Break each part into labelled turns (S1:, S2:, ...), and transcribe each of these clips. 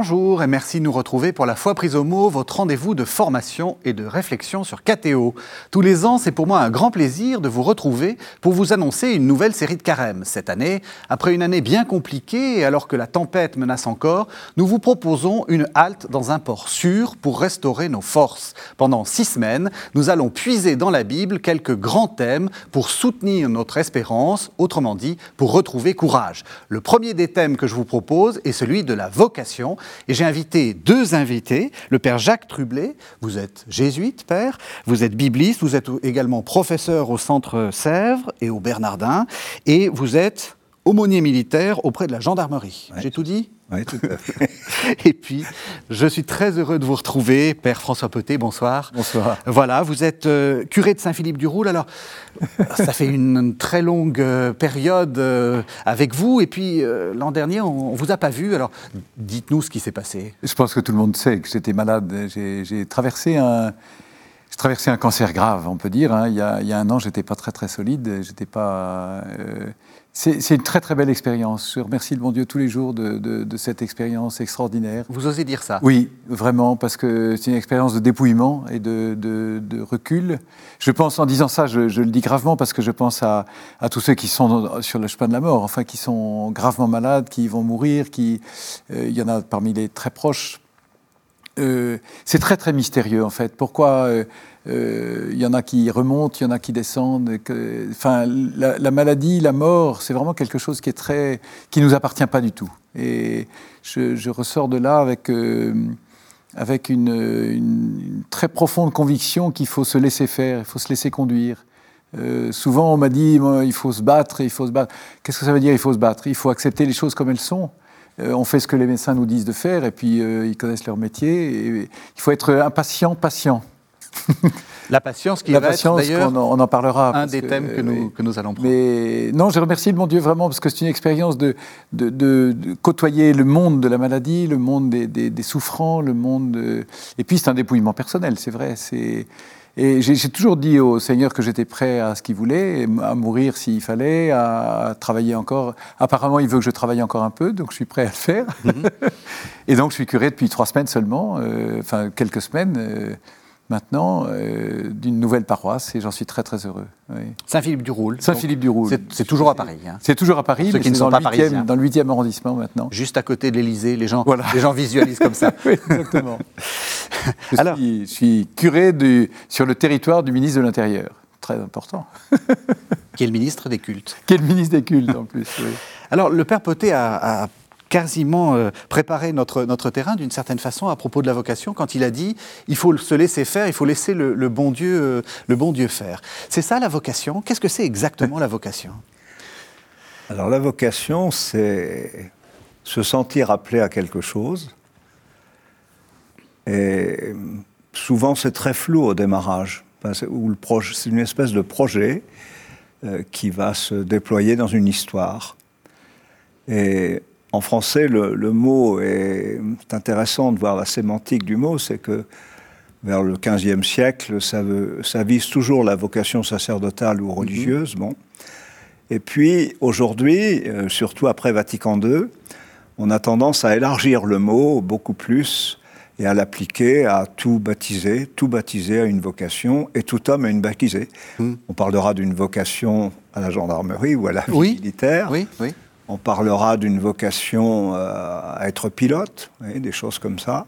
S1: Bonjour et merci de nous retrouver pour la fois prise au mot, votre rendez-vous de formation et de réflexion sur KTO. Tous les ans, c'est pour moi un grand plaisir de vous retrouver pour vous annoncer une nouvelle série de carême. Cette année, après une année bien compliquée et alors que la tempête menace encore, nous vous proposons une halte dans un port sûr pour restaurer nos forces. Pendant six semaines, nous allons puiser dans la Bible quelques grands thèmes pour soutenir notre espérance, autrement dit, pour retrouver courage. Le premier des thèmes que je vous propose est celui de la vocation et j'ai invité deux invités, le père Jacques Trublet, vous êtes jésuite, père, vous êtes bibliste, vous êtes également professeur au Centre Sèvres et au Bernardin, et vous êtes aumônier militaire auprès de la gendarmerie. J'ai tout dit?
S2: Oui, tout à fait.
S1: Et puis, je suis très heureux de vous retrouver, Père François Peté, bonsoir.
S2: Bonsoir.
S1: Voilà, vous êtes euh, curé de Saint-Philippe-du-Roule. Alors, ça fait une, très longue euh, période euh, avec vous. Et puis, l'an dernier, on ne vous a pas vu. Alors, dites-nous ce qui s'est passé.
S2: Je pense que tout le monde sait que j'étais malade. J'ai traversé un... J'ai traversé un cancer grave, on peut dire. Hein. Il, y a, il, y a, un an, j'étais pas très très solide. J'étais pas. C'est une très très belle expérience. Je remercie le bon Dieu tous les jours de, cette expérience extraordinaire.
S1: Vous osez dire ça?
S2: Oui, vraiment, parce que c'est une expérience de dépouillement et de, recul. Je pense, en disant ça, je, le dis gravement parce que je pense à, tous ceux qui sont sur le chemin de la mort, enfin qui sont gravement malades, qui vont mourir, qui, euh, il y en a parmi les très proches. Euh, c'est très très mystérieux en fait. Pourquoi euh, il euh, y en a qui remontent, il y en a qui descendent. Que, enfin, la, maladie, la mort, c'est vraiment quelque chose qui est très, qui nous appartient pas du tout. Et je, ressors de là avec euh, avec une, très profonde conviction qu'il faut se laisser faire, il faut se laisser conduire. Euh, souvent, on m'a dit il faut se battre, il faut se battre. Qu'est-ce que ça veut dire Il faut se battre? Il faut accepter les choses comme elles sont. On fait ce que les médecins nous disent de faire, et puis ils connaissent leur métier. Et il faut être impatient, patient.
S1: La patience qui
S2: la patience,
S1: d'ailleurs
S2: on, en parlera.
S1: Un des thèmes que nous, que nous allons prendre.
S2: Mais non, je remercie mon Dieu vraiment parce que c'est une expérience de de, côtoyer le monde de la maladie, le monde des, des, souffrants, le monde. Et puis c'est un dépouillement personnel, c'est vrai. C'est et j'ai toujours dit au Seigneur que j'étais prêt à ce qu'il voulait, à mourir s'il fallait, à travailler encore. Apparemment, il veut que je travaille encore un peu, donc je suis prêt à le faire. Mhm. et donc, je suis curé depuis trois semaines seulement, euh, enfin quelques semaines. Euh, maintenant euh, d'une nouvelle paroisse et j'en suis très très heureux.
S1: Saint-Philippe-du-Roule.
S2: Saint-Philippe-du-Roule.
S1: C'est toujours à Paris. Hein.
S2: C'est toujours à Paris, mais qui ne sont pas parisiens. Dans le 8e arrondissement maintenant.
S1: Juste à côté de l'Élysée, les gens, les gens visualisent comme ça.
S2: oui, exactement. je, Alors, suis, je suis curé du, sur le territoire du ministre de l'Intérieur. Très important.
S1: qui est le ministre des cultes.
S2: Qui est le ministre des cultes en plus, oui.
S1: Alors, le père Poté a, a quasiment euh, préparé notre, notre terrain d'une certaine façon à propos de la vocation quand il a dit il faut se laisser faire, il faut laisser le, bon, Dieu, euh, le bon Dieu faire. C'est ça la vocation? Qu'est-ce que c'est exactement la vocation?
S3: Alors la vocation, c'est se sentir appelé à quelque chose. Et souvent c'est très flou au démarrage. C'est une espèce de projet euh, qui va se déployer dans une histoire. Et en français, le, mot est, intéressant de voir la sémantique du mot, c'est que vers le XVe siècle, ça, ça, vise toujours la vocation sacerdotale ou religieuse. Bon. Et puis aujourd'hui, euh, surtout après Vatican II, on a tendance à élargir le mot beaucoup plus et à l'appliquer à tout baptiser, tout baptiser à une vocation, et tout homme a une baptisée. Hmm. On parlera d'une vocation à la gendarmerie ou à la vie militaire.
S1: Oui, oui.
S3: On parlera d'une vocation euh, à être pilote, des choses comme ça.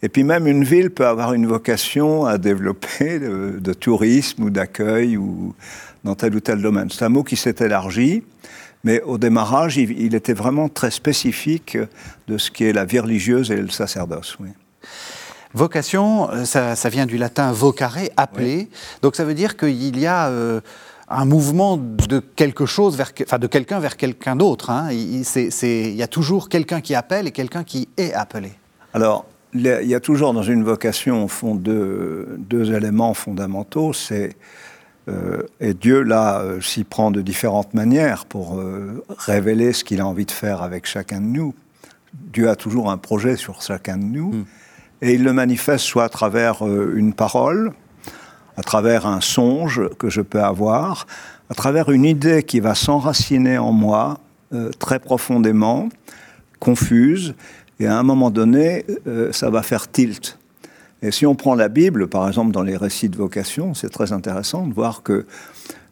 S3: Et puis même une ville peut avoir une vocation à développer de, tourisme ou d'accueil ou dans tel ou tel domaine. C'est un mot qui s'est élargi, mais au démarrage, il, était vraiment très spécifique de ce qui est la vie religieuse et le sacerdoce.
S1: Vocation, euh, ça, vient du latin vocare, appeler. Donc ça veut dire qu'il y a euh, un mouvement de quelque chose vers, enfin de quelqu'un vers quelqu'un d'autre. Hein. Il, y a toujours quelqu'un qui appelle et quelqu'un qui est appelé.
S3: Alors, il y a toujours dans une vocation, au fond, deux, deux éléments fondamentaux. C'est euh, et Dieu, là, euh, s'y prend de différentes manières pour euh, révéler ce qu'il a envie de faire avec chacun de nous. Dieu a toujours un projet sur chacun de nous. Hmm. Et il le manifeste soit à travers une parole, à travers un songe que je peux avoir, à travers une idée qui va s'enraciner en moi euh, très profondément, confuse, Et à un moment donné, euh, ça va faire tilt. Et si on prend la Bible, par exemple, dans les récits de vocation, c'est très intéressant de voir que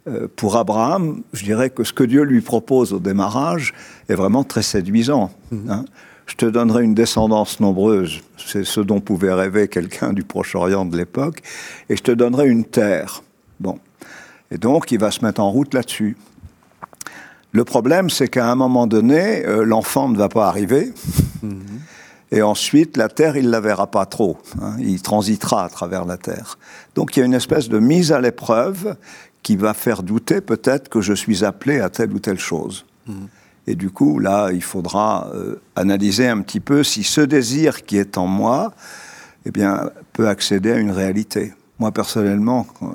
S3: euh, pour Abraham, je dirais que ce que Dieu lui propose au démarrage est vraiment très séduisant.
S1: Mhm.
S3: hein. Je te donnerai une descendance nombreuse, c'est ce dont pouvait rêver quelqu'un du Proche-Orient de l'époque, et je te donnerai une terre. Bon. Et donc, il va se mettre en route là-dessus. Le problème, c'est qu'à un moment donné, euh, l'enfant ne va pas arriver. Et ensuite, la terre, il ne la verra pas trop. hein. Il transitera à travers la terre. Donc, il y a une espèce de mise à l'épreuve qui va faire douter peut-être que je suis appelé à telle ou telle chose. Et du coup, là, il faudra euh, analyser un petit peu si ce désir qui est en moi, eh bien, peut accéder à une réalité. Moi, personnellement, quand,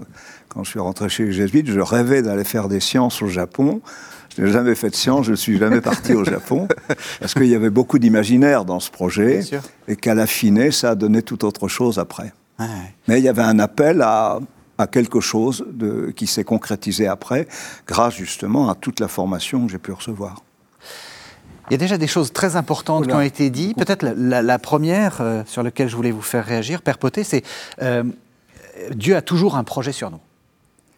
S3: quand je suis rentré chez les Jésuites, je rêvais d'aller faire des sciences au Japon. Je n'ai jamais fait de sciences, je ne suis jamais parti au Japon, parce qu'il y avait beaucoup d'imaginaire dans ce projet, et qu'à l'affiner, ça a donné tout autre chose après.
S1: Ouais.
S3: Mais il y avait un appel à, à quelque chose de, qui s'est concrétisé après, grâce justement à toute la formation que j'ai pu recevoir.
S1: Il y a déjà des choses très importantes qui ont été dites. Peut-être la, la- la première euh, sur laquelle je voulais vous faire réagir, Père Poté, c'est euh, Dieu a toujours un projet sur nous.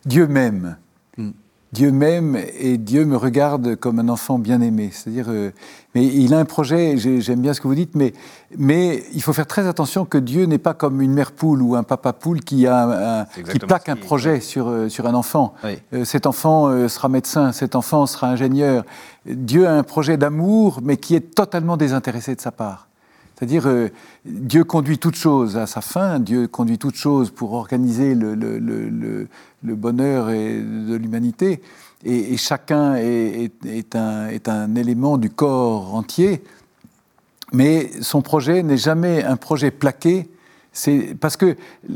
S2: Dieu m'aime.
S1: Mm.
S2: Dieu m'aime et Dieu me regarde comme un enfant bien-aimé. C'est-à-dire, euh, mais il a un projet, j'ai- j'aime bien ce que vous dites, mais, mais il faut faire très attention que Dieu n'est pas comme une mère poule ou un papa poule qui, a un- qui plaque un projet sur, euh, sur un enfant.
S1: Oui.
S2: Euh, cet enfant euh, sera médecin, cet enfant sera ingénieur. Dieu a un projet d'amour, mais qui est totalement désintéressé de sa part. C'est-à-dire, euh, Dieu conduit toute chose à sa fin, Dieu conduit toute chose pour organiser le, bonheur de l'humanité, et, chacun est, un, élément du corps entier, mais son projet n'est jamais un projet plaqué. C'est parce que,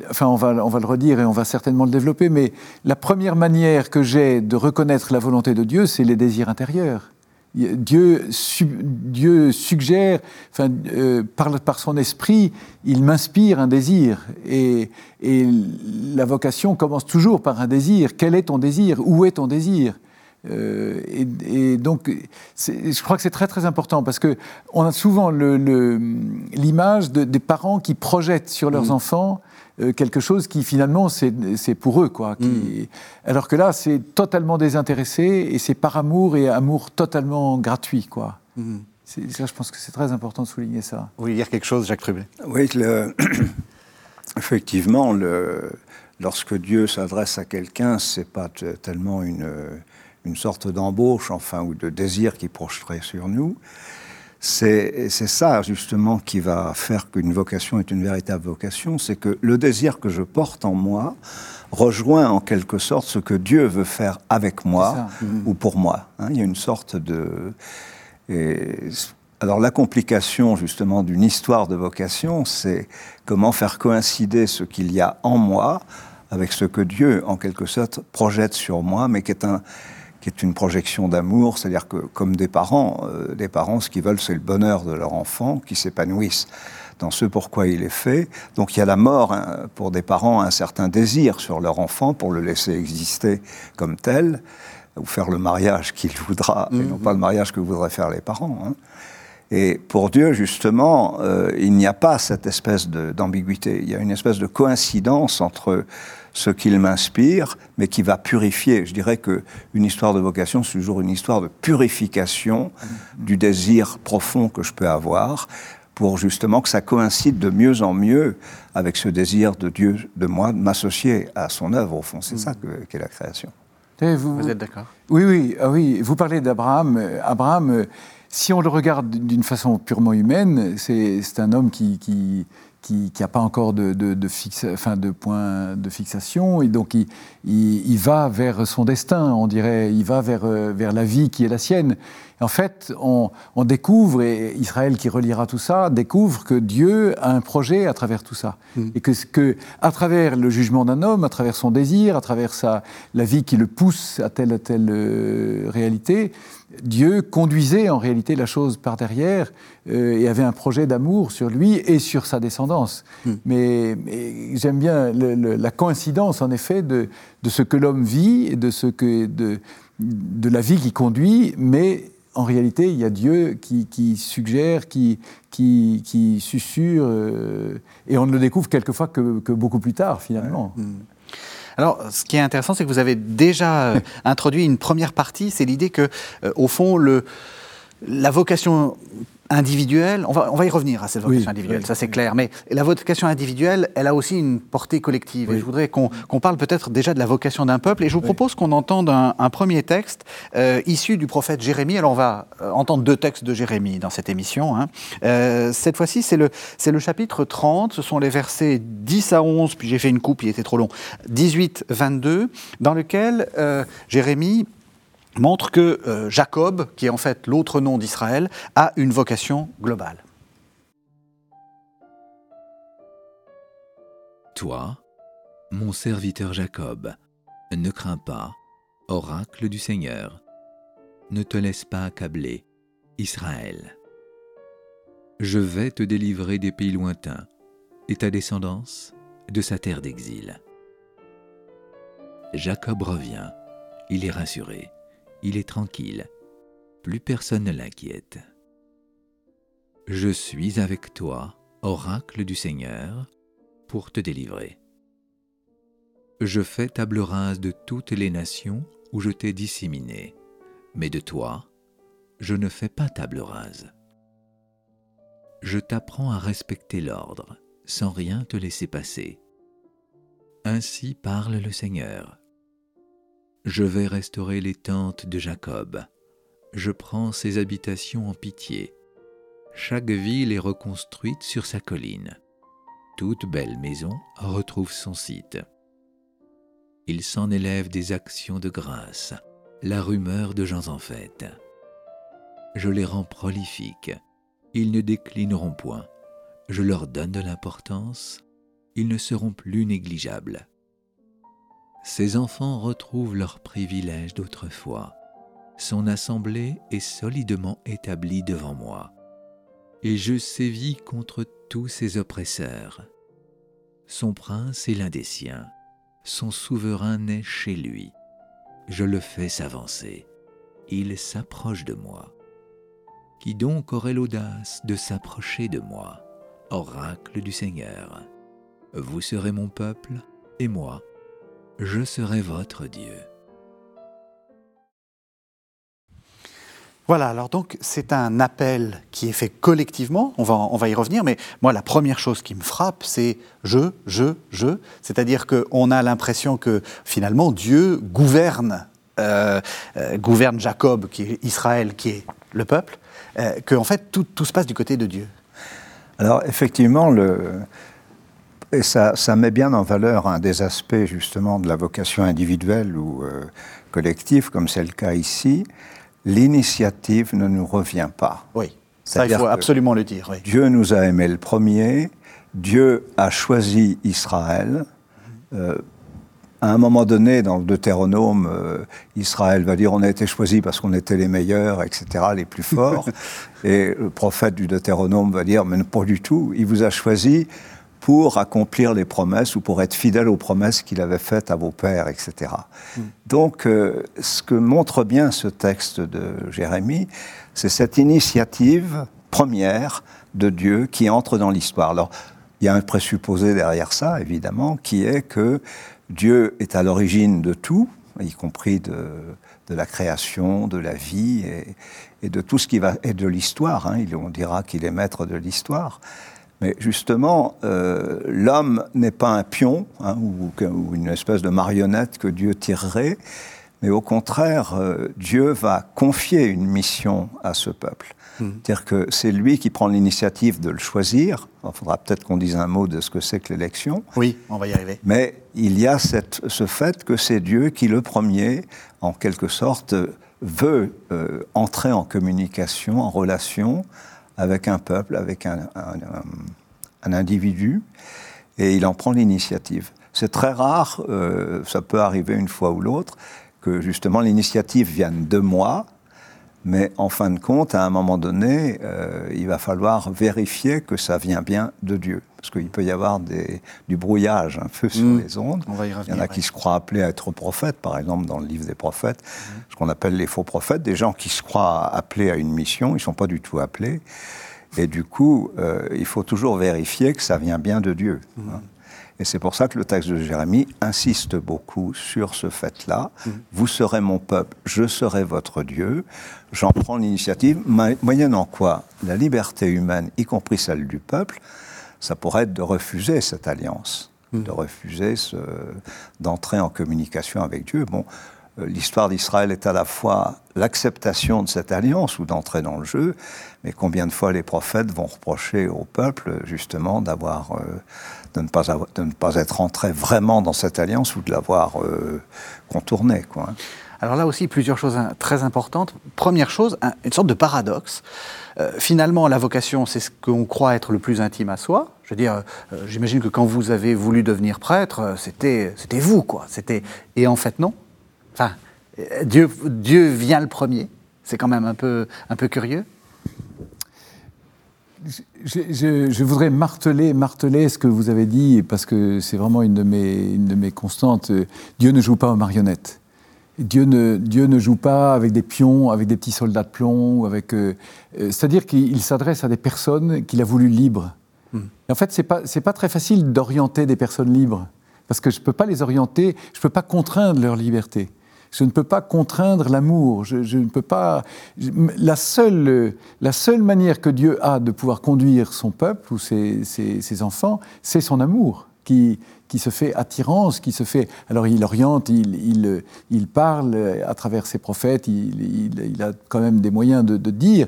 S2: enfin, on va le redire et on va certainement le développer, mais la première manière que j'ai de reconnaître la volonté de Dieu, c'est les désirs intérieurs. Dieu, su- Dieu suggère, enfin, euh, par, par son esprit, il m'inspire un désir. Et, et la vocation commence toujours par un désir. Quel est ton désir? Où est ton désir? Euh, et, et donc, je crois que c'est très très important parce que on a souvent le- le- l'image de- des parents qui projettent sur leurs enfants euh, quelque chose qui finalement c'est pour eux quoi. qui- Alors que là, c'est totalement désintéressé et c'est par amour et amour totalement gratuit quoi. C'est- Ça, je pense que c'est très important de souligner ça.
S1: Vous voulez dire quelque chose, Jacques Trubet?
S3: Oui, le- effectivement, le- lorsque Dieu s'adresse à quelqu'un, c'est pas tellement une, une sorte d'embauche, enfin, ou de désir qui projeterait sur nous. C'est ça, justement, qui va faire qu'une vocation est une véritable vocation, c'est que le désir que je porte en moi rejoint en quelque sorte ce que Dieu veut faire avec moi
S2: ça.
S3: ou pour moi. hein. il y a une sorte de... et alors la complication justement d'une histoire de vocation, c'est comment faire coïncider ce qu'il y a en moi avec ce que Dieu, en quelque sorte, projette sur moi, mais qui est, un, qui est une projection d'amour, c'est-à-dire que comme des parents, euh, les parents, ce qu'ils veulent, c'est le bonheur de leur enfant, qui s'épanouissent dans ce pourquoi il est fait. Donc il y a la mort hein, pour des parents, un certain désir sur leur enfant pour le laisser exister comme tel, ou faire le mariage qu'il voudra, et non pas le mariage que voudraient faire les parents. hein. Et pour Dieu, justement, euh, il n'y a pas cette espèce d'ambiguïté. Il y a une espèce de coïncidence entre ce qu'il m'inspire, mais qui va purifier. Je dirais que une histoire de vocation, c'est toujours une histoire de purification du désir profond que je peux avoir, pour justement que ça coïncide de mieux en mieux avec ce désir de Dieu, de moi, de m'associer à son œuvre. Au fond, c'est ça que- qu'est la création.
S2: Vous,
S1: Vous êtes d'accord?
S2: Oui, oui, ah oui. Vous parlez d'Abraham. Abraham, euh, si on le regarde d'une façon purement humaine, c'est c'est un homme qui qui qui n'a pas encore de, de, de, fixa- enfin, de point de fixation, et donc il, il, il va vers son destin, on dirait, il va vers, euh, vers la vie qui est la sienne. En fait, on, on découvre, et Israël qui reliera tout ça, découvre que Dieu a un projet à travers tout ça. Et que, que, à travers le jugement d'un homme, à travers son désir, à travers sa, la vie qui le pousse à telle ou telle euh, réalité, Dieu conduisait en réalité la chose par derrière euh, et avait un projet d'amour sur lui et sur sa descendance. Mais, mais j'aime bien le- le- la coïncidence, en effet, de, de ce que l'homme vit et de, ce que, de, de la vie qui conduit, mais en réalité, il y a Dieu qui, suggère, qui, qui, susurre, et on ne le découvre quelquefois que, beaucoup plus tard, finalement. Mm.
S1: Alors, ce qui est intéressant, c'est que vous avez déjà introduit une première partie, c'est l'idée que, au fond, le, la vocation individuelle, on va, on va y revenir à cette vocation individuelle, ça c'est clair, mais la vocation individuelle, elle a aussi une portée collective. Et je voudrais qu'on parle peut-être déjà de la vocation d'un peuple, et je vous propose qu'on entende un, premier texte euh, issu du prophète Jérémie. Alors on va euh, entendre deux textes de Jérémie dans cette émission. Hein. Euh, cette fois-ci, c'est le, le chapitre 30, ce sont les versets 10 à 11, puis j'ai fait une coupe, il était trop long, 18-22, dans lequel Jérémie montre que euh, Jacob, qui est en fait l'autre nom d'Israël, a une vocation globale.
S4: Toi, mon serviteur Jacob, ne crains pas, oracle du Seigneur, ne te laisse pas accabler, Israël. Je vais te délivrer des pays lointains, et ta descendance de sa terre d'exil. Jacob revient, il est rassuré il est tranquille, plus personne ne l'inquiète. Je suis avec toi, oracle du Seigneur, pour te délivrer. Je fais table rase de toutes les nations où je t'ai disséminé, mais de toi, je ne fais pas table rase. Je t'apprends à respecter l'ordre, sans rien te laisser passer. Ainsi parle le Seigneur. Je vais restaurer les tentes de Jacob. Je prends ses habitations en pitié. Chaque ville est reconstruite sur sa colline. Toute belle maison retrouve son site. Il s'en élève des actions de grâce, la rumeur de gens en fête. Je les rends prolifiques. Ils ne déclineront point. Je leur donne de l'importance. Ils ne seront plus négligeables ses enfants retrouvent leurs privilèges d'autrefois. Son assemblée est solidement établie devant moi. Et je sévis contre tous ses oppresseurs. Son prince est l'un des siens, son souverain naît chez lui. Je le fais s'avancer. Il s'approche de moi. Qui donc aurait l'audace de s'approcher de moi, oracle du Seigneur? Vous serez mon peuple, et moi, je serai votre Dieu.
S1: Voilà, alors donc c'est un appel qui est fait collectivement, on va, on va y revenir, mais moi la première chose qui me frappe, c'est je, je, je, c'est-à-dire qu'on a l'impression que finalement Dieu gouverne, euh, euh, gouverne Jacob, qui est Israël, qui est le peuple, euh, que en fait tout, tout se passe du côté de Dieu.
S3: Alors effectivement, le, et ça, met bien en valeur un des aspects justement de la vocation individuelle ou euh, collective, comme c'est le cas ici. L'initiative ne nous revient pas.
S1: Oui, ça il faut absolument le dire.
S3: Dieu nous a aimés le premier, Dieu a choisi Israël. Euh, à un moment donné, dans le Deutéronome, euh, Israël va dire on a été choisi parce qu'on était les meilleurs, etc., les plus forts. Et le prophète du Deutéronome va dire mais pas du tout, il vous a choisi pour accomplir les promesses ou pour être fidèle aux promesses qu'il avait faites à vos pères, etc. Mm. Donc, euh, ce que montre bien ce texte de Jérémie, c'est cette initiative première de Dieu qui entre dans l'histoire. Alors, il y a un présupposé derrière ça, évidemment, qui est que Dieu est à l'origine de tout, y compris de, la création, de la vie et, de tout ce qui va être de l'histoire. Hein. On dira qu'il est maître de l'histoire. Mais justement, euh, l'homme n'est pas un pion hein, ou, une espèce de marionnette que Dieu tirerait, mais au contraire, euh, Dieu va confier une mission à ce peuple. Hmm. C'est-à-dire que c'est lui qui prend l'initiative de le choisir. Il faudra peut-être qu'on dise un mot de ce que c'est que l'élection.
S1: Oui, on va y arriver.
S3: Mais il y a cette, ce fait que c'est Dieu qui, le premier, en quelque sorte, veut euh, entrer en communication, en relation avec un peuple, avec un, individu, et il en prend l'initiative. C'est très rare, euh, ça peut arriver une fois ou l'autre, que justement l'initiative vienne de moi, Mais en fin de compte, à un moment donné, euh, il va falloir vérifier que ça vient bien de Dieu. Parce qu'il peut y avoir des, du brouillage un peu sur
S1: Mm.
S3: les ondes.
S1: On va y
S3: Il y en a qui se croient appelés à être prophètes, par exemple dans le livre des prophètes,
S1: Mm.
S3: ce qu'on appelle les faux prophètes, des gens qui se croient appelés à une mission, ils ne sont pas du tout appelés. Et du coup, euh, il faut toujours vérifier que ça vient bien de Dieu.
S1: Mm.
S3: hein. Et c'est pour ça que le texte de Jérémie insiste beaucoup sur ce fait-là.
S1: Mm.
S3: Vous serez mon peuple, je serai votre Dieu. J'en prends l'initiative, mo- moyennant quoi la liberté humaine, y compris celle du peuple, ça pourrait être de refuser cette alliance, de refuser d'entrer en communication avec Dieu. Bon, euh, l'histoire d'Israël est à la fois l'acceptation de cette alliance ou d'entrer dans le jeu, mais combien de fois les prophètes vont reprocher au peuple justement d'avoir, euh, de, ne pas de ne pas être entré vraiment dans cette alliance ou de l'avoir euh, contournée, quoi.
S1: Alors là aussi, plusieurs choses hein, très importantes. Première chose, un- une sorte de paradoxe. Euh, finalement, la vocation, c'est ce qu'on croit être le plus intime à soi. Je veux dire, euh, j'imagine que quand vous avez voulu devenir prêtre, c'était, vous, quoi. C'était... Et en fait, non. Enfin, Dieu, Dieu vient le premier. C'est quand même un peu, un peu curieux.
S2: Je, je- je voudrais marteler, marteler ce que vous avez dit, parce que c'est vraiment une de mes, une de mes constantes. Dieu ne joue pas aux marionnettes. Dieu ne, Dieu ne joue pas avec des pions, avec des petits soldats de plomb, ou avec. euh, euh, C'est-à-dire qu'il s'adresse à des personnes qu'il a voulu libres. Et en fait, c'est pas c'est pas très facile d'orienter des personnes libres, parce que je peux pas les orienter, je peux pas contraindre leur liberté. Je ne peux pas contraindre l'amour. Je, ne peux pas. la seule la seule manière que Dieu a de pouvoir conduire son peuple ou ses, ses- enfants, c'est son amour qui qui se fait attirance, qui se fait. Alors il oriente, il, il, parle à travers ses prophètes, il, il- il a quand même des moyens de, de dire.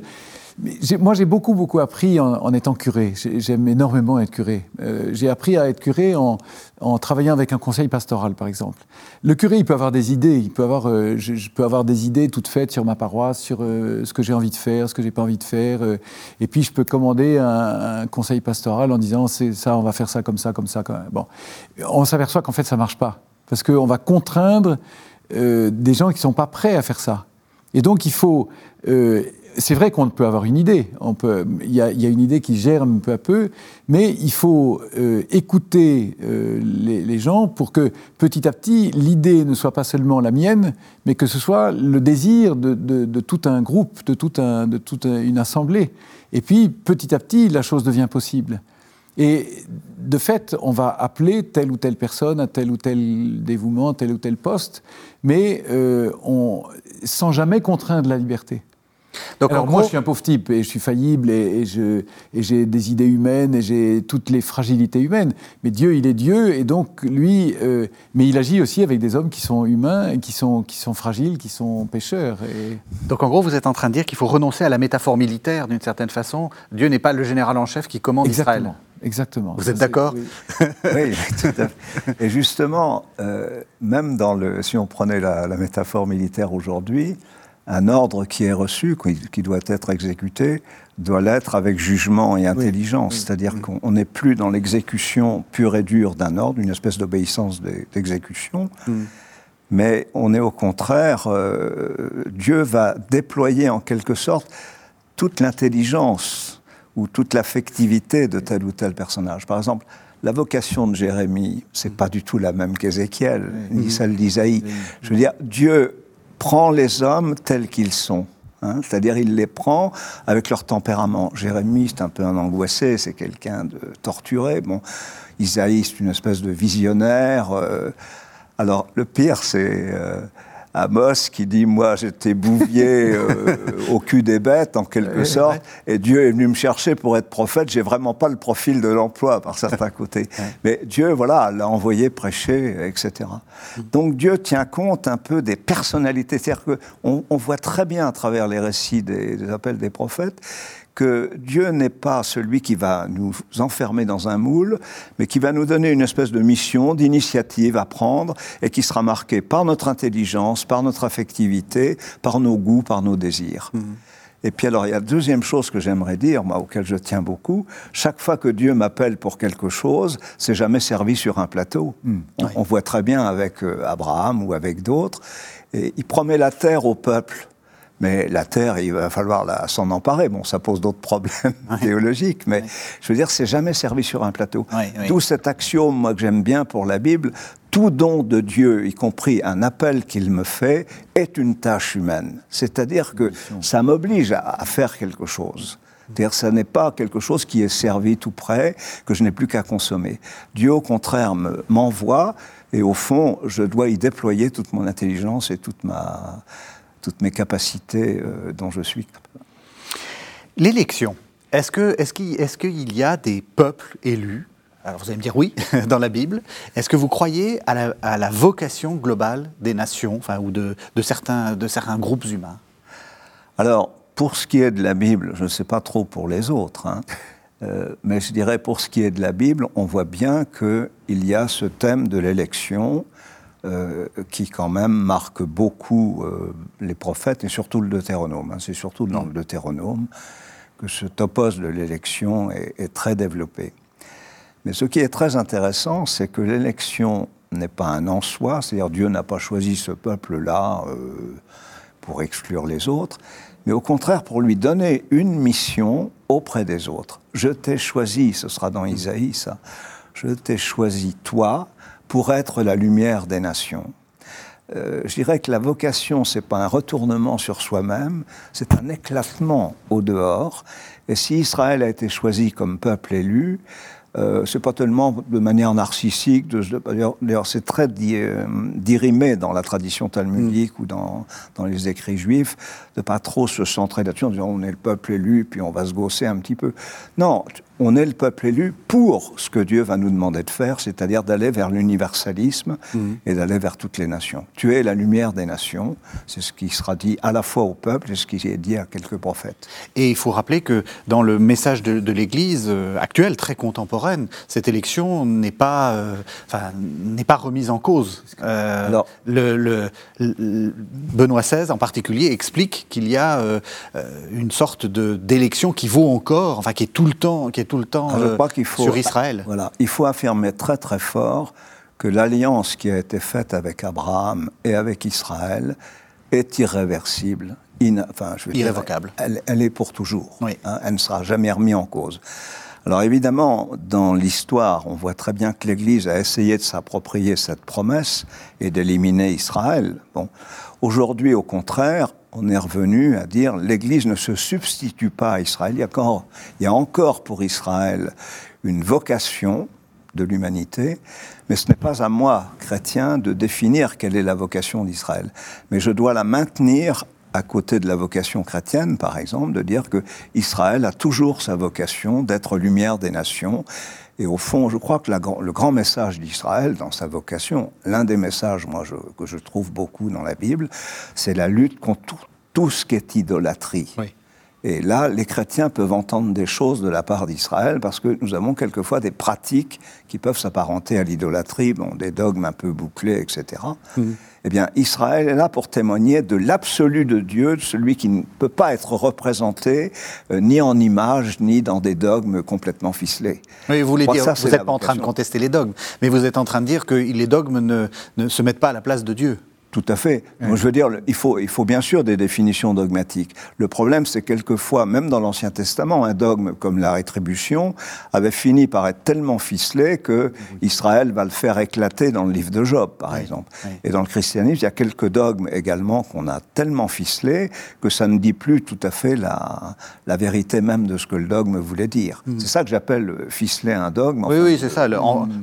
S2: Moi, j'ai beaucoup, beaucoup appris en, étant curé. J'ai- J'aime énormément être curé. Euh, j'ai appris à être curé en, travaillant avec un conseil pastoral, par exemple. Le curé, il peut avoir des idées. Il peut avoir, euh, je, peux avoir des idées toutes faites sur ma paroisse, sur euh, ce que j'ai envie de faire, ce que j'ai pas envie de faire. et puis, je peux commander un, conseil pastoral en disant c'est ça, on va faire ça comme ça, comme ça. Bon, on s'aperçoit qu'en fait, ça marche pas parce qu'on va contraindre des gens qui sont pas prêts à faire ça. Et donc, il faut. C'est vrai qu'on peut avoir une idée. Il, y a, une idée qui germe peu à peu, mais il faut euh, écouter euh, les, gens pour que petit à petit, l'idée ne soit pas seulement la mienne, mais que ce soit le désir de, tout un groupe, de, tout un- toute une assemblée. Et puis, petit à petit, la chose devient possible. Et de fait, on va appeler telle ou telle personne à tel ou tel dévouement, tel ou tel poste, mais euh, sans jamais contraindre la liberté.
S1: Donc,
S2: Alors
S1: en
S2: moi, je suis un pauvre type et je suis faillible et, et je- et j'ai des idées humaines et j'ai toutes les fragilités humaines. Mais Dieu, il est Dieu et donc lui, euh, mais il agit aussi avec des hommes qui sont humains, et qui sont, qui sont fragiles, qui sont pécheurs. Et...
S1: donc en gros, vous êtes en train de dire qu'il faut renoncer à la métaphore militaire d'une certaine façon. Dieu n'est pas le général en chef qui commande Israël.
S2: Exactement.
S1: Vous êtes d'accord
S2: oui.
S3: Oui, tout à fait. Et justement, euh, même dans le, si on prenait la, la métaphore militaire aujourd'hui, un ordre qui est reçu, qui, doit être exécuté, doit l'être avec jugement et intelligence. C'est-à-dire qu'on on n'est plus dans l'exécution pure et dure d'un ordre, une espèce d'obéissance d'e- d'exécution, mais on est au contraire, euh, Dieu va déployer en quelque sorte toute l'intelligence ou toute l'affectivité de tel ou tel personnage. Par exemple, la vocation de Jérémie, c'est pas du tout la même qu'Ézéchiel, ni celle d'Isaïe. Je veux dire, Dieu prend les hommes tels qu'ils sont. hein, C'est-à-dire, il les prend avec leur tempérament. Jérémie, c'est un peu un angoissé, c'est quelqu'un de torturé. Bon, Isaïe, c'est une espèce de visionnaire. euh, alors, le pire, c'est euh, Amos qui dit Moi, j'étais bouvier euh, au cul des bêtes, en quelque sorte, et Dieu est venu me chercher pour être prophète. J'ai vraiment pas le profil de l'emploi, par certains côtés. Mais Dieu, voilà, l'a envoyé prêcher, etc. Donc, Dieu tient compte un peu des personnalités. C'est-à-dire qu'on on voit très bien à travers les récits des, des appels des prophètes que Dieu n'est pas celui qui va nous enfermer dans un moule, mais qui va nous donner une espèce de mission, d'initiative à prendre, et qui sera marquée par notre intelligence, par notre affectivité, par nos goûts, par nos désirs. Et puis alors, il y a la deuxième chose que j'aimerais dire, moi, auquel je tiens beaucoup. Chaque fois que Dieu m'appelle pour quelque chose, c'est jamais servi sur un plateau. On, on voit très bien avec euh, Abraham ou avec d'autres. Et il promet la terre au peuple. Mais la terre, il va falloir s'en emparer. Bon, ça pose d'autres problèmes théologiques, mais je veux dire, c'est jamais servi sur un plateau. D'où cet axiome, moi, que j'aime bien pour la Bible, tout don de Dieu, y compris un appel qu'il me fait, est une tâche humaine. C'est-à-dire que ça m'oblige à, faire quelque chose. C'est-à-dire ce n'est pas quelque chose qui est servi tout près, que je n'ai plus qu'à consommer. Dieu, au contraire, m'envoie, et au fond, je dois y déployer toute mon intelligence et toute ma, toutes mes capacités euh, dont je suis
S1: L'élection, est-ce qu'il est est y a des peuples élus? Alors vous allez me dire oui, dans la Bible. Est-ce que vous croyez à la, vocation globale des nations, enfin, ou de, de, certains, de certains groupes humains?
S3: Alors, pour ce qui est de la Bible, je ne sais pas trop pour les autres, hein, euh, mais je dirais pour ce qui est de la Bible, on voit bien qu'il y a ce thème de l'élection euh, qui quand même marque beaucoup euh, les prophètes et surtout le Deutéronome. Hein. C'est surtout dans le Deutéronome que ce topos de l'élection est, très développé. Mais ce qui est très intéressant, c'est que l'élection n'est pas un en soi, c'est-à-dire Dieu n'a pas choisi ce peuple-là euh, pour exclure les autres, mais au contraire pour lui donner une mission auprès des autres. Je t'ai choisi, ce sera dans Isaïe ça, je t'ai choisi toi pour être la lumière des nations. Euh, je dirais que la vocation, c'est pas un retournement sur soi-même, c'est un éclatement au dehors. Et si Israël a été choisi comme peuple élu, euh, c'est pas tellement de manière narcissique, d'ailleurs c'est très euh, dirimé dans la tradition talmudique ou dans, dans, les écrits juifs, de pas trop se centrer là-dessus en disant on est le peuple élu, puis on va se gosser un petit peu. Non, on est le peuple élu pour ce que Dieu va nous demander de faire, c'est-à-dire d'aller vers l'universalisme mhm. et d'aller vers toutes les nations. Tu es la lumière des nations, c'est ce qui sera dit à la fois au peuple et ce qui est dit à quelques prophètes.
S1: Et il faut rappeler que dans le message de, l'Église euh, actuelle, très contemporaine, cette élection n'est pas, euh, n'est pas remise en cause. Euh, Alors, le, Benoît XVI en particulier explique qu'il y a une sorte d'élection qui vaut encore, enfin qui est tout le temps, qui est tout le temps ah, euh, faut, sur Israël.
S3: Voilà, il faut affirmer très très fort que l'alliance qui a été faite avec Abraham et avec Israël est irréversible,
S1: enfin, je irrévocable.
S3: elle, est pour toujours. Hein, elle ne sera jamais remise en cause. Alors évidemment, dans l'histoire, on voit très bien que l'Église a essayé de s'approprier cette promesse et d'éliminer Israël. Bon, aujourd'hui, au contraire, on est revenu à dire l'Église ne se substitue pas à Israël. Il y a encore, il y a encore pour Israël une vocation de l'humanité, mais ce n'est pas à moi, chrétien, de définir quelle est la vocation d'Israël. Mais je dois la maintenir à côté de la vocation chrétienne, par exemple, de dire que Israël a toujours sa vocation d'être lumière des nations. Et au fond, je crois que le grand message d'Israël, dans sa vocation, l'un des messages que je trouve beaucoup dans la Bible, c'est la lutte contre tout, ce qui est idolâtrie. Et là, les chrétiens peuvent entendre des choses de la part d'Israël parce que nous avons quelquefois des pratiques qui peuvent s'apparenter à l'idolâtrie, bon, des dogmes un peu bouclés, etc. Mm. Eh bien, Israël est là pour témoigner de l'absolu de Dieu, de celui qui ne peut pas être représenté euh, ni en images, ni dans des dogmes complètement ficelés.
S1: Oui, vous voulez dire, vous n'êtes pas en train de contester les dogmes, mais vous êtes en train de dire que les dogmes ne, ne se mettent pas à la place de Dieu.
S3: Tout à fait. je veux dire, il faut, il faut bien sûr des définitions dogmatiques. Le problème, c'est quelquefois, même dans l'Ancien Testament, un dogme comme la rétribution avait fini par être tellement ficelé que Israël va le faire éclater dans le livre de Job, par exemple. Et dans le christianisme, il y a quelques dogmes également qu'on a tellement ficelés que ça ne dit plus tout à fait la, la vérité même de ce que le dogme voulait dire. Hmm. C'est ça que j'appelle ficeler un dogme.
S1: oui, oui, c'est ça.
S3: Le,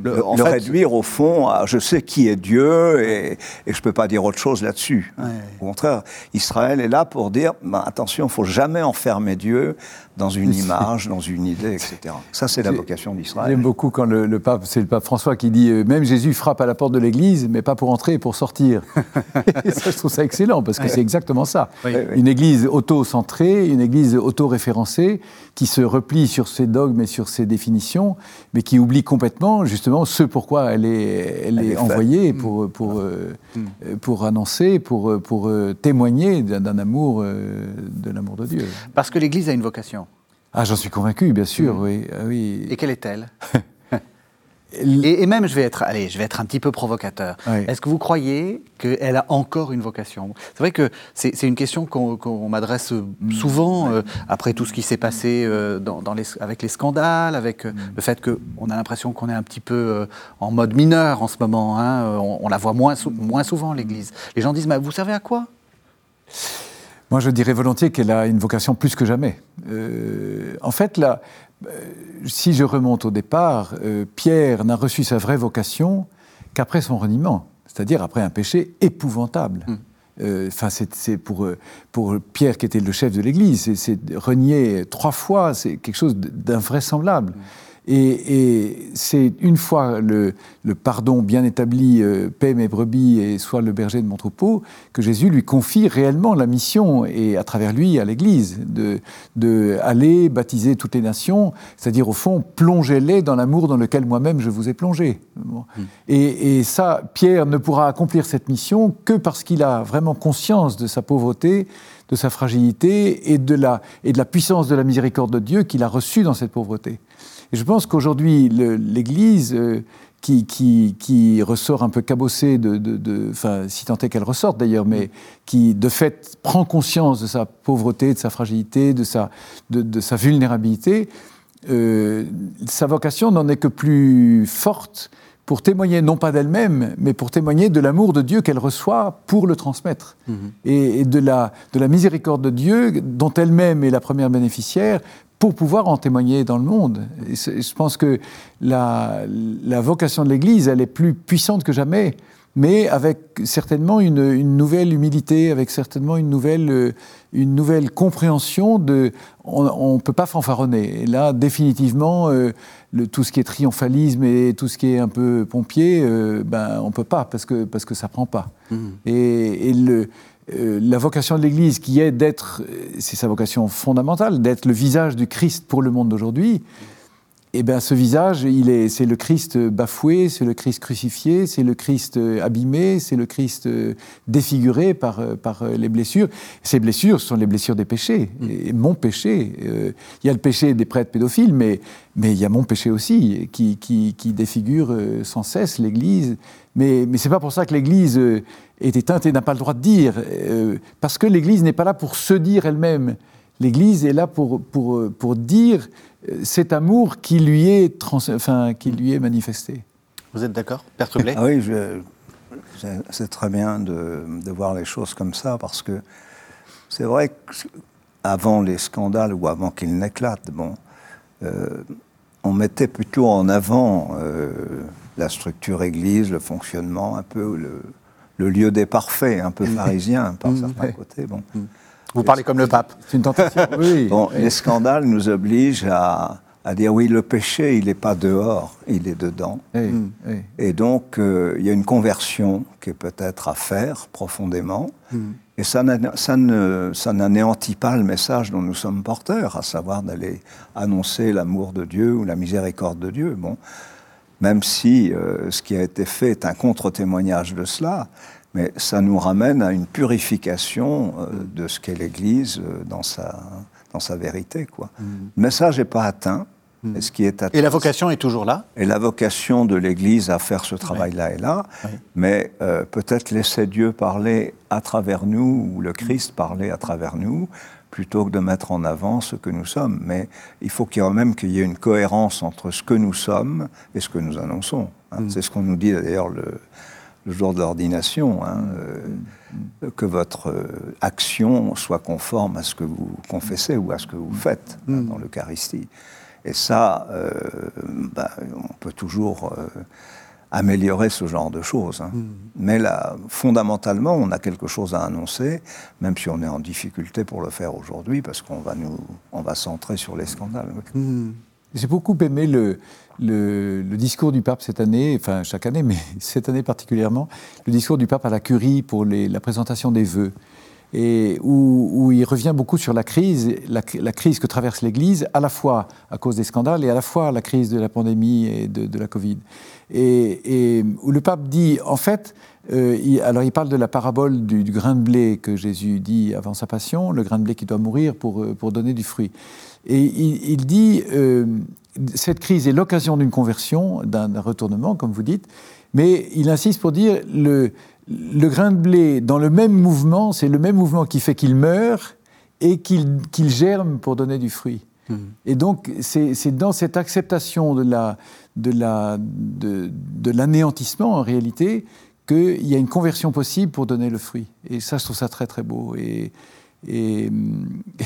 S3: le, réduire au fond à je sais qui est Dieu et, et je peux pas dire autre chose là-dessus. Au contraire, Israël est là pour dire bah, attention, il ne faut jamais enfermer Dieu dans une image, dans une idée, etc. Ça, c'est la vocation d'Israël.
S2: J'aime beaucoup quand le, pape, c'est le pape François qui dit euh, même Jésus frappe à la porte de l'Église, mais pas pour entrer, pour sortir. Et ça, je trouve ça excellent parce que c'est exactement ça. Une Église auto-centrée, une Église auto-référencée, qui se replie sur ses dogmes et sur ses définitions, mais qui oublie complètement justement ce pourquoi elle est, elle, est, envoyée pour, pour, euh, mm. pour annoncer, pour, pour témoigner d'un amour, de l'amour de Dieu.
S1: Parce que l'Église a une vocation.
S2: Ah, j'en suis convaincu, bien sûr, mm. oui, ah oui.
S1: Et quelle est-elle Et, et même, je vais être, allez, je vais être un petit peu provocateur. Est-ce que vous croyez qu'elle a encore une vocation? C'est vrai que c'est une question qu'on m'adresse euh, souvent euh, après tout ce qui s'est passé euh, dans, dans les, avec les scandales, avec euh, le fait qu'on a l'impression qu'on est un petit peu en mode mineur en ce moment. hein, on, on la voit moins, sou- moins souvent, l'Église. Les gens disent, mais vous savez à quoi?
S2: Moi, je dirais volontiers qu'elle a une vocation plus que jamais. En fait, là, euh, si je remonte au départ, euh, Pierre n'a reçu sa vraie vocation qu'après son reniement, c'est-à-dire après un péché épouvantable. Euh, Enfin, c'est c'est pour, euh, pour Pierre qui était le chef de l'Église, c'est- c'est renier trois fois, c'est quelque chose d'invraisemblable. Et, et c'est une fois le, le pardon bien établi, euh, paix mes brebis et sois le berger de mon troupeau, que Jésus lui confie réellement la mission, et à travers lui à l'Église, de, de aller baptiser toutes les nations, c'est-à-dire au fond, plongez-les dans l'amour dans lequel moi-même je vous ai plongé. Bon. Et, et ça, Pierre ne pourra accomplir cette mission que parce qu'il a vraiment conscience de sa pauvreté, de sa fragilité et de la, et de la puissance de la miséricorde de Dieu qu'il a reçue dans cette pauvreté. Et je pense qu'aujourd'hui, l'Église, euh, qui, qui, qui ressort un peu cabossée, de, de, de- enfin, si tant est qu'elle ressorte d'ailleurs, mais qui de fait prend conscience de sa pauvreté, de sa fragilité, de sa, de, de sa vulnérabilité, euh, sa vocation n'en est que plus forte pour témoigner non pas d'elle-même, mais pour témoigner de l'amour de Dieu qu'elle reçoit pour le transmettre, et, et de, la, de la miséricorde de Dieu dont elle-même est la première bénéficiaire, pour pouvoir en témoigner dans le monde. Et je pense que la, la vocation de l'Église, elle est plus puissante que jamais, mais avec certainement une, une nouvelle humilité, avec certainement une nouvelle, euh, une nouvelle compréhension de... On ne peut pas fanfaronner. Et là, définitivement, euh, le, tout ce qui est triomphalisme et tout ce qui est un peu pompier, euh, ben, on ne peut pas, parce que, parce que ça ne prend pas. Et, et le, euh, la vocation de l'Église, qui est d'être, euh, c'est sa vocation fondamentale, d'être le visage du Christ pour le monde d'aujourd'hui, eh bien, ce visage, il est, c'est le Christ bafoué, c'est le Christ crucifié, c'est le Christ euh, abîmé, c'est le Christ défiguré par, par les blessures. Ces blessures sont les blessures des péchés. Et mon péché, euh, il y a le péché des prêtres pédophiles, mais, mais il y a mon péché aussi, qui, qui, qui défigure sans cesse l'Église. Mais, mais c'est pas pour ça que l'Église est éteinte et n'a pas le droit de dire, euh, parce que l'Église n'est pas là pour se dire elle-même. L'Église est là pour, pour, pour dire euh, cet amour qui lui est, trans- enfin, qui lui est manifesté.
S1: Vous êtes d'accord? Père Trublet
S3: Ah oui, je- c'est- c'est très bien de, de voir les choses comme ça parce que c'est vrai qu'avant les scandales ou avant qu'ils n'éclatent, bon, euh, on mettait plutôt en avant euh, la structure église, le fonctionnement, un peu le, le lieu des parfaits, un peu pharisien par certains
S2: ouais.
S3: côtés. Bon.
S1: Vous parlez comme le pape.
S2: C'est une tentation. oui.
S3: Bon, les scandales nous obligent à, à dire oui, le péché, il n'est pas dehors, il est dedans.
S2: Oui, oui.
S3: Et donc, euh, il y a une conversion qui est peut-être à faire profondément. Et ça, ça n'anéantit pas le message dont nous sommes porteurs, à savoir d'aller annoncer l'amour de Dieu ou la miséricorde de Dieu. Bon, même si euh, ce qui a été fait est un contre-témoignage de cela, mais ça nous ramène à une purification euh, de ce qu'est l'Église euh, dans, sa, dans sa vérité. Quoi. Le message n'est pas atteint. Et, ce qui est atteint,
S1: Et la vocation est toujours là
S3: et la vocation de l'Église à faire ce travail-là est là,
S1: Oui.
S3: mais peut-être laisser Dieu parler à travers nous, ou le Christ parler à travers nous, plutôt que de mettre en avant ce que nous sommes. Mais il faut quand même qu'il y ait une cohérence entre ce que nous sommes et ce que nous annonçons. hein. C'est ce qu'on nous dit d'ailleurs le, le jour de l'ordination, hein, euh, que votre euh, action soit conforme à ce que vous confessez ou à ce que vous faites hein, dans l'Eucharistie. Et ça, euh, ben, on peut toujours euh, améliorer ce genre de choses. hein. Mais là, fondamentalement, on a quelque chose à annoncer, même si on est en difficulté pour le faire aujourd'hui, parce qu'on va nous, on va centrer sur les scandales. oui.
S2: J'ai beaucoup aimé le, le, le discours du pape cette année, enfin chaque année, mais cette année particulièrement, le discours du pape à la curie pour les- la présentation des vœux. Et où, il revient beaucoup sur la crise, la, crise que traverse l'Église, à la fois à cause des scandales et à la fois la crise de la pandémie et de, la Covid. Et, où le pape dit, en fait, euh, alors il parle de la parabole du, grain de blé que Jésus dit avant sa passion, le grain de blé qui doit mourir pour, euh, pour donner du fruit. Et il, dit, euh, cette crise est l'occasion d'une conversion, d'un retournement, comme vous dites, mais il insiste pour dire, le, le grain de blé, dans le même mouvement, c'est le même mouvement qui fait qu'il meurt et qu'il germe pour donner du fruit. Hmm. Et donc, c'est dans cette acceptation de l'anéantissement, la, de, en réalité, qu'il y a une conversion possible pour donner le fruit. Et ça, je trouve ça très, très beau. Et, et,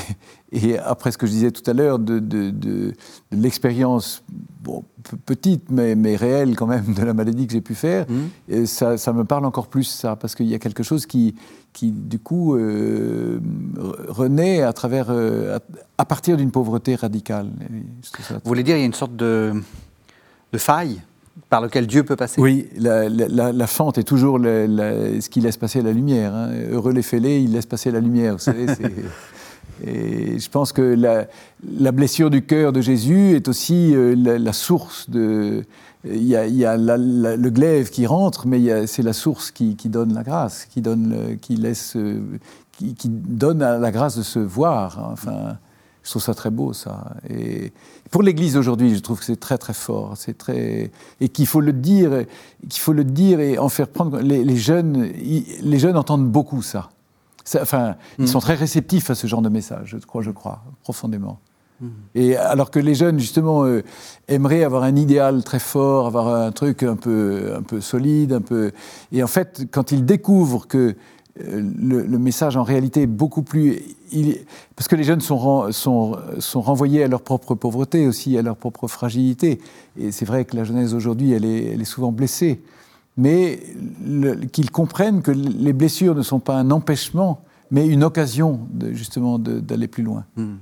S2: et, après ce que je disais tout à l'heure de, de, de, l'expérience bon, petite mais, mais, réelle quand même de la maladie que j'ai pu faire, mmh. ça, ça, me parle encore plus ça, parce qu'il y a quelque chose qui, qui du coup, euh, renaît à, travers, euh, à, partir d'une pauvreté radicale.
S1: Vous voulez dire il y a une sorte de, de faille par lequel Dieu peut passer.
S2: Oui, la, fente est toujours ce qui laisse passer la lumière. Hein. Heureux les fêlés, il laisse passer la lumière. Vous savez, et je pense que la, blessure du cœur de Jésus est aussi euh, la, source de. Il y a, le glaive qui rentre, mais c'est la source qui, donne la grâce, qui donne, qui laisse, qui, qui, donne la grâce de se voir. Hein. Enfin. Je trouve ça très beau, ça. Et pour l'Église aujourd'hui, je trouve que c'est très très fort. C'est très et qu'il faut le dire, qu'il faut le dire et en faire prendre. Les, jeunes, les jeunes entendent beaucoup ça. enfin, ils mm. sont très réceptifs à ce genre de message. Je crois, je crois profondément. Mm. Et alors que les jeunes, justement, euh, aimeraient avoir un idéal très fort, avoir un truc un peu, un peu solide, un peu. Et en fait, quand ils découvrent que euh, le, message en réalité est beaucoup plus... parce que les jeunes sont, sont, sont, renvoyés à leur propre pauvreté aussi, à leur propre fragilité. Et c'est vrai que la jeunesse aujourd'hui, elle est, elle est, souvent blessée. Mais qu'ils comprennent que les blessures ne sont pas un empêchement, mais une occasion de, justement d'aller plus loin. Hmm.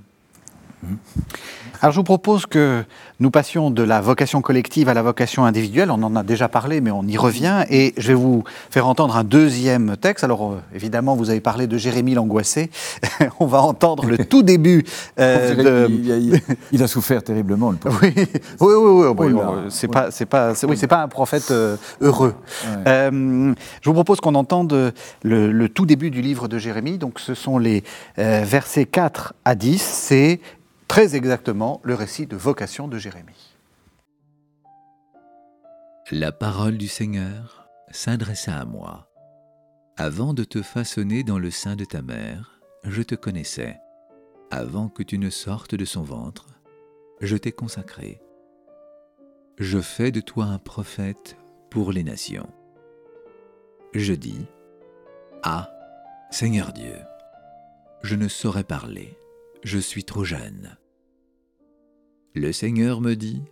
S1: Alors je vous propose que nous passions de la vocation collective à la vocation individuelle. On en a déjà parlé, mais on y revient. Et je vais vous faire entendre un deuxième texte. Alors euh, évidemment, vous avez parlé de Jérémie l'angoissé. on va entendre le tout début.
S2: Euh, il, a, souffert terriblement. Le
S1: oui, oui, oui. oui, c'est pas, c'est pas, oui, c'est pas un prophète euh, heureux. je vous propose qu'on entende le, le, tout début du livre de Jérémie. Donc ce sont les versets 4 à 10. C'est très exactement le récit de vocation de Jérémie.
S4: La parole du Seigneur s'adressa à moi. Avant de te façonner dans le sein de ta mère, je te connaissais. Avant que tu ne sortes de son ventre, je t'ai consacré. Je fais de toi un prophète pour les nations. Je dis, Ah, Seigneur Dieu, je ne saurais parler, je suis trop jeune. Le Seigneur me dit,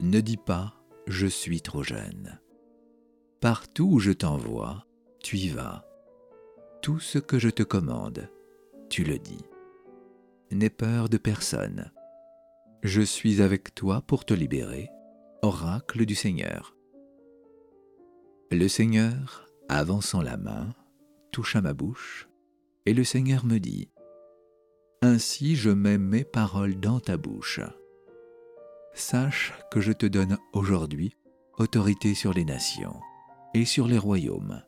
S4: Ne dis pas, je suis trop jeune. Partout où je t'envoie, tu y vas. Tout ce que je te commande, tu le dis. N'aie peur de personne. Je suis avec toi pour te libérer, oracle du Seigneur. Le Seigneur, avançant la main, toucha ma bouche, et le Seigneur me dit, Ainsi je mets mes paroles dans ta bouche sache que je te donne aujourd'hui autorité sur les nations et sur les royaumes,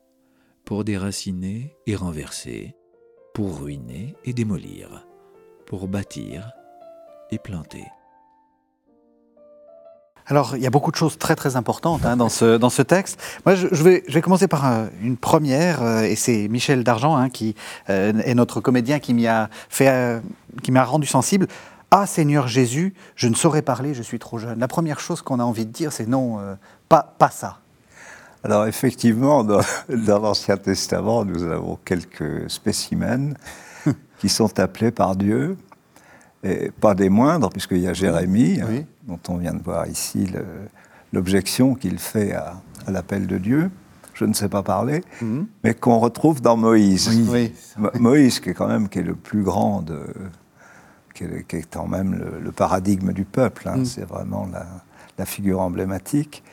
S4: pour déraciner et renverser, pour ruiner et démolir, pour bâtir et planter.
S1: Alors, il y a beaucoup de choses très très importantes hein, dans, ce, dans ce texte. Moi, je, vais, je vais commencer par euh, une première, euh, et c'est Michel Dargent hein, qui euh, est notre comédien qui m'y a fait, qui m'a rendu sensible. Ah Seigneur Jésus, je ne saurais parler, je suis trop jeune. La première chose qu'on a envie de dire, c'est non, pas, pas ça.
S3: Alors effectivement, dans, l'Ancien Testament, nous avons quelques spécimens qui sont appelés par Dieu, et pas des moindres, puisqu'il y a Jérémie, hein, dont on vient de voir ici l'objection qu'il fait à, l'appel de Dieu. Je ne sais pas parler, mhm. mais qu'on retrouve dans Moïse. Moïse, qui est quand même qui est le plus grand de, qui est, quand même le, paradigme du peuple, hein. mm. c'est vraiment la, figure emblématique,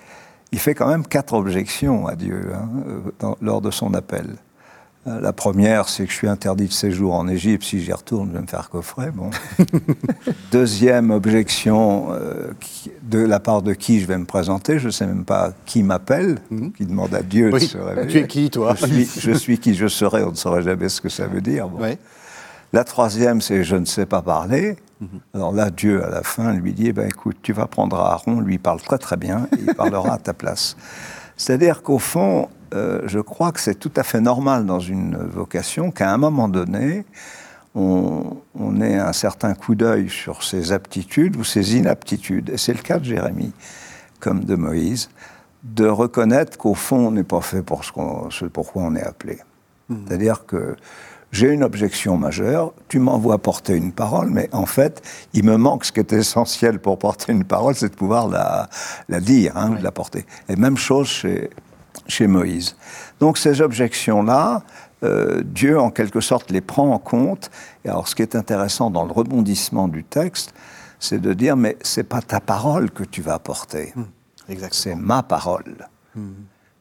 S3: il fait quand même quatre objections à Dieu hein, lors de son appel. Euh, La première, c'est que je suis interdit de séjour en Égypte. Si j'y retourne, je vais me faire coffrer. Bon. Deuxième objection, euh, qui- de la part de qui je vais me présenter. Je ne sais même pas qui m'appelle, qui demande à Dieu de se révéler.
S1: Tu es qui, toi
S3: je suis, je suis qui je serai, on ne saurait jamais ce que ça veut dire. Bon. La troisième, c'est je ne sais pas parler. Alors là, Dieu, à la fin, lui dit, ben, écoute, tu vas prendre Aaron, lui il parle très très bien, et il parlera à ta place. C'est-à-dire qu'au fond, euh, je crois que c'est tout à fait normal dans une vocation qu'à un moment donné, on, on ait un certain coup d'œil sur ses aptitudes ou ses inaptitudes. Et c'est le cas de Jérémie, comme de Moïse, de reconnaître qu'au fond, on n'est pas fait pour ce, ce pourquoi on est appelé. C'est-à-dire que j'ai une objection majeure, tu m'envoies porter une parole, mais en fait, il me manque ce qui est essentiel pour porter une parole, c'est de pouvoir la, la dire, hein, de la porter. Et même chose chez, chez Moïse. Donc ces objections-là, euh, Dieu, en quelque sorte, les prend en compte. Et alors, ce qui est intéressant dans le rebondissement du texte, c'est de dire, mais c'est pas ta parole que tu vas porter, c'est ma parole.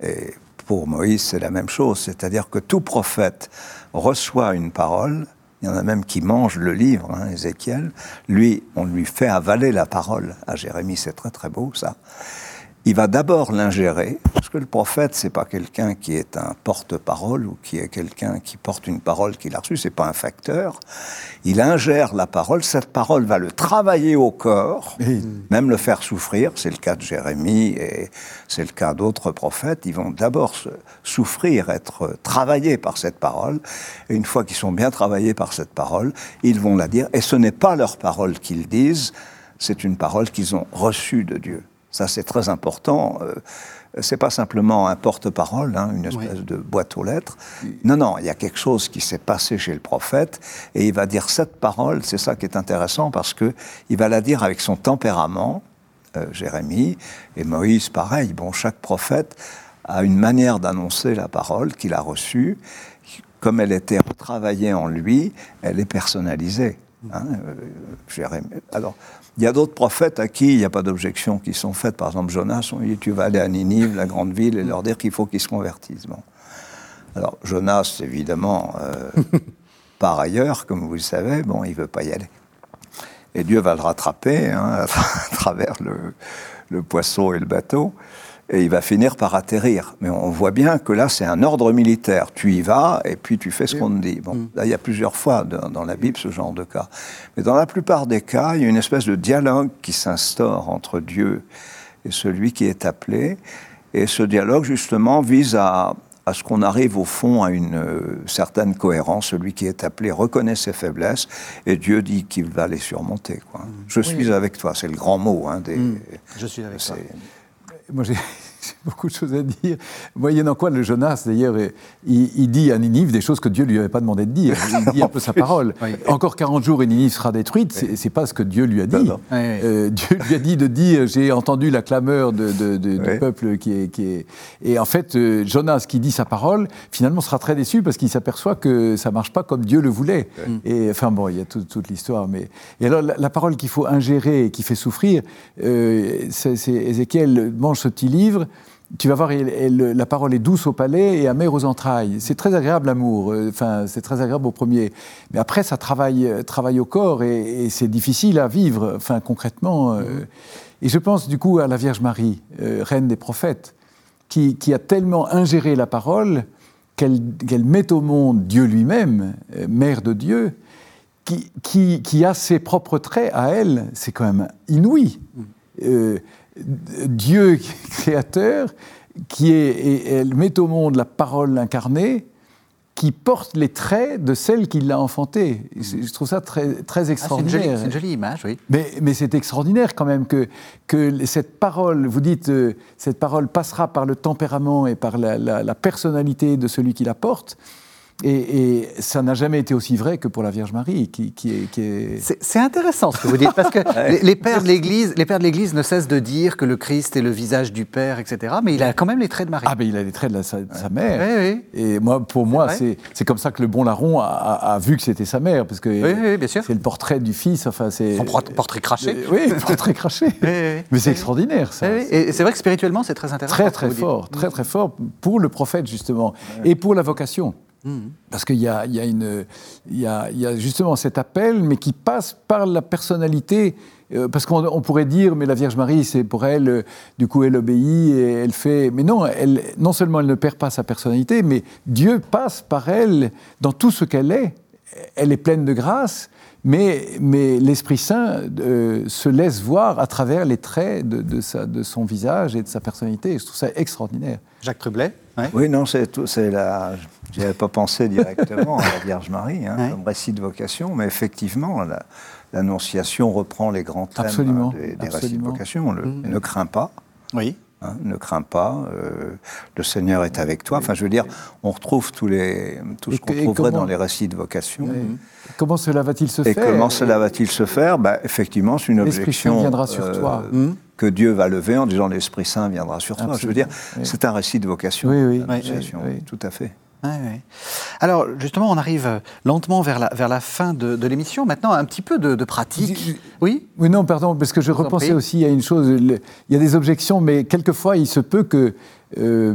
S3: Et pour Moïse, c'est la même chose, c'est-à-dire que tout prophète reçoit une parole, il y en a même qui mangent le livre, hein, Ézéchiel, lui, on lui fait avaler la parole. À Jérémie, c'est très très beau ça. Il va d'abord l'ingérer, parce que le prophète, c'est pas quelqu'un qui est un porte-parole ou qui est quelqu'un qui porte une parole qu'il a reçue, c'est pas un facteur. Il ingère la parole, cette parole va le travailler au corps, même le faire souffrir, c'est le cas de Jérémie et c'est le cas d'autres prophètes, ils vont d'abord souffrir, être travaillés par cette parole, et une fois qu'ils sont bien travaillés par cette parole, ils vont la dire, et ce n'est pas leur parole qu'ils disent, c'est une parole qu'ils ont reçue de Dieu. Ça, c'est très important. Euh, c'est pas simplement un porte-parole, hein, une espèce de boîte aux lettres. Non, non, il y a quelque chose qui s'est passé chez le prophète, et il va dire cette parole. C'est ça qui est intéressant parce que il va la dire avec son tempérament. euh, Jérémie et Moïse, pareil. Bon, chaque prophète a une manière d'annoncer la parole qu'il a reçue. Comme elle était retravaillée en lui, elle est personnalisée. hein, euh, Jérémie. Alors, il y a d'autres prophètes à qui il n'y a pas d'objection qui sont faites. Par exemple, Jonas, on lui dit Tu vas aller à Ninive, la grande ville, et leur dire qu'il faut qu'ils se convertissent. Bon. Alors, Jonas, évidemment, euh, par ailleurs, comme vous le savez, bon, il ne veut pas y aller. Et Dieu va le rattraper hein, à travers le, le poisson et le bateau, et il va finir par atterrir. Mais on voit bien que là, c'est un ordre militaire. Tu y vas, et puis tu fais ce qu'on te dit. Bon, là, il y a plusieurs fois dans, dans la Bible ce genre de cas. Mais dans la plupart des cas, il y a une espèce de dialogue qui s'instaure entre Dieu et celui qui est appelé. Et ce dialogue, justement, vise à, à ce qu'on arrive au fond à une euh, certaine cohérence. Celui qui est appelé reconnaît ses faiblesses et Dieu dit qu'il va les surmonter. Quoi. Je suis avec toi, c'est le grand mot. Hein, des,
S1: Je suis avec toi.
S3: C'est-
S2: Moi, j'ai j'ai beaucoup de choses à dire. Moyennant quoi, le Jonas, d'ailleurs, il, il dit à Ninive des choses que Dieu lui avait pas demandé de dire. Il dit un peu sa parole.
S1: Oui.
S2: Encore 40 jours et Ninive sera détruite, c'est c'est pas ce que Dieu lui a dit.
S3: Non, non.
S2: Euh, Dieu lui a dit de dire j'ai entendu la clameur de, de- de- du peuple qui est, qui est. Et en fait, euh, Jonas qui dit sa parole, finalement sera très déçu parce qu'il s'aperçoit que ça marche pas comme Dieu le voulait. Et enfin bon, il y a tout- toute l'histoire. Mais et alors la, la parole qu'il faut ingérer et qui fait souffrir, euh, c'est c'est Ézéchiel mange ce petit livre. Tu vas voir, elle- elle- la parole est douce au palais et amère aux entrailles. C'est très agréable l'amour. euh, Enfin, c'est très agréable au premier. Mais après, ça travaille, euh, travaille au corps et, et c'est difficile à vivre. Enfin, concrètement. euh, Et je pense du coup à la Vierge Marie, euh, reine des prophètes, qui, qui a tellement ingéré la parole qu'elle met au monde Dieu lui-même, euh, mère de Dieu, qui, qui, qui a ses propres traits à elle. C'est quand même inouï. Euh, Dieu créateur, qui est, et elle met au monde la parole incarnée, qui porte les traits de celle qui l'a enfantée. Je trouve ça très, très
S1: Ah, c'est une,
S2: extraordinaire.
S1: jolie, c'est une jolie image, oui.
S2: Mais, mais c'est extraordinaire quand même que, que cette parole, vous dites, euh, cette parole passera par le tempérament et par la, la- la personnalité de celui qui la porte. Et, et ça n'a jamais été aussi vrai que pour la Vierge Marie, qui, qui est... qui est-
S1: C'est intéressant ce que vous dites, parce que les, les pères de l'Église, les pères de l'Église ne cessent de dire que le Christ est le visage du Père, etc. Mais il a quand même les traits de Marie.
S2: Ah, ben il a les traits de la- sa, de sa mère.
S1: Oui, oui.
S2: Et moi, pour moi, c'est comme ça que le bon larron a, a- a vu que c'était sa mère, parce que
S1: Oui,
S2: c'est le portrait du fils. Enfin, c'est
S1: Son por- portrait craché.
S2: Euh, oui, portrait craché. Mais c'est extraordinaire, ça.
S1: Et c'est vrai que spirituellement, c'est très intéressant.
S2: Très très fort, très très fort pour le prophète justement et pour la vocation. Parce qu'il y a, il y, a une- il y, a, il y a justement cet appel, mais qui passe par la personnalité. Euh, Parce qu'on on pourrait dire, mais la Vierge Marie, c'est pour elle, euh, du coup, elle obéit et elle fait. Mais non, elle, non seulement elle ne perd pas sa personnalité, mais Dieu passe par elle dans tout ce qu'elle est. Elle est pleine de grâce, mais, mais l'Esprit Saint euh, se laisse voir à travers les traits de, de sa- de son visage et de sa personnalité. Je trouve ça extraordinaire.
S1: Jacques Trublet ouais.
S3: Oui, non, c'est la. J'y avais pas pensé directement à la Vierge Marie, hein,
S1: Ouais.
S3: comme récit de vocation, mais effectivement, la- l'Annonciation reprend les grands thèmes
S2: Absolument,
S3: des, des récits de vocation. Le-
S1: Mm.
S3: Ne crains pas.
S1: Oui.
S3: hein, ne crains pas, euh, le Seigneur est avec toi. Enfin, je veux dire, on retrouve tous les, tout ce
S2: Et
S3: qu'on
S2: et
S3: trouverait
S2: comment-
S3: dans les récits de vocation.
S2: Ouais. Comment cela va-t-il se
S3: Et
S2: faire
S3: comment cela va-t-il se faire? Effectivement, c'est une objection
S2: viendra sur toi.
S3: euh, que Dieu va lever en disant l'Esprit Saint viendra sur toi. Je veux dire,
S2: oui.
S3: c'est un récit de vocation.
S2: Oui, oui, oui.
S3: tout à fait.
S1: Ouais, ouais. Alors, justement, on arrive euh, lentement vers la, vers la fin de, de l'émission. Maintenant, un petit peu de, de pratique. Oui?
S2: Oui, non, pardon, parce que je repensais aussi à une chose. Il y a des objections, mais quelquefois, il se peut que euh,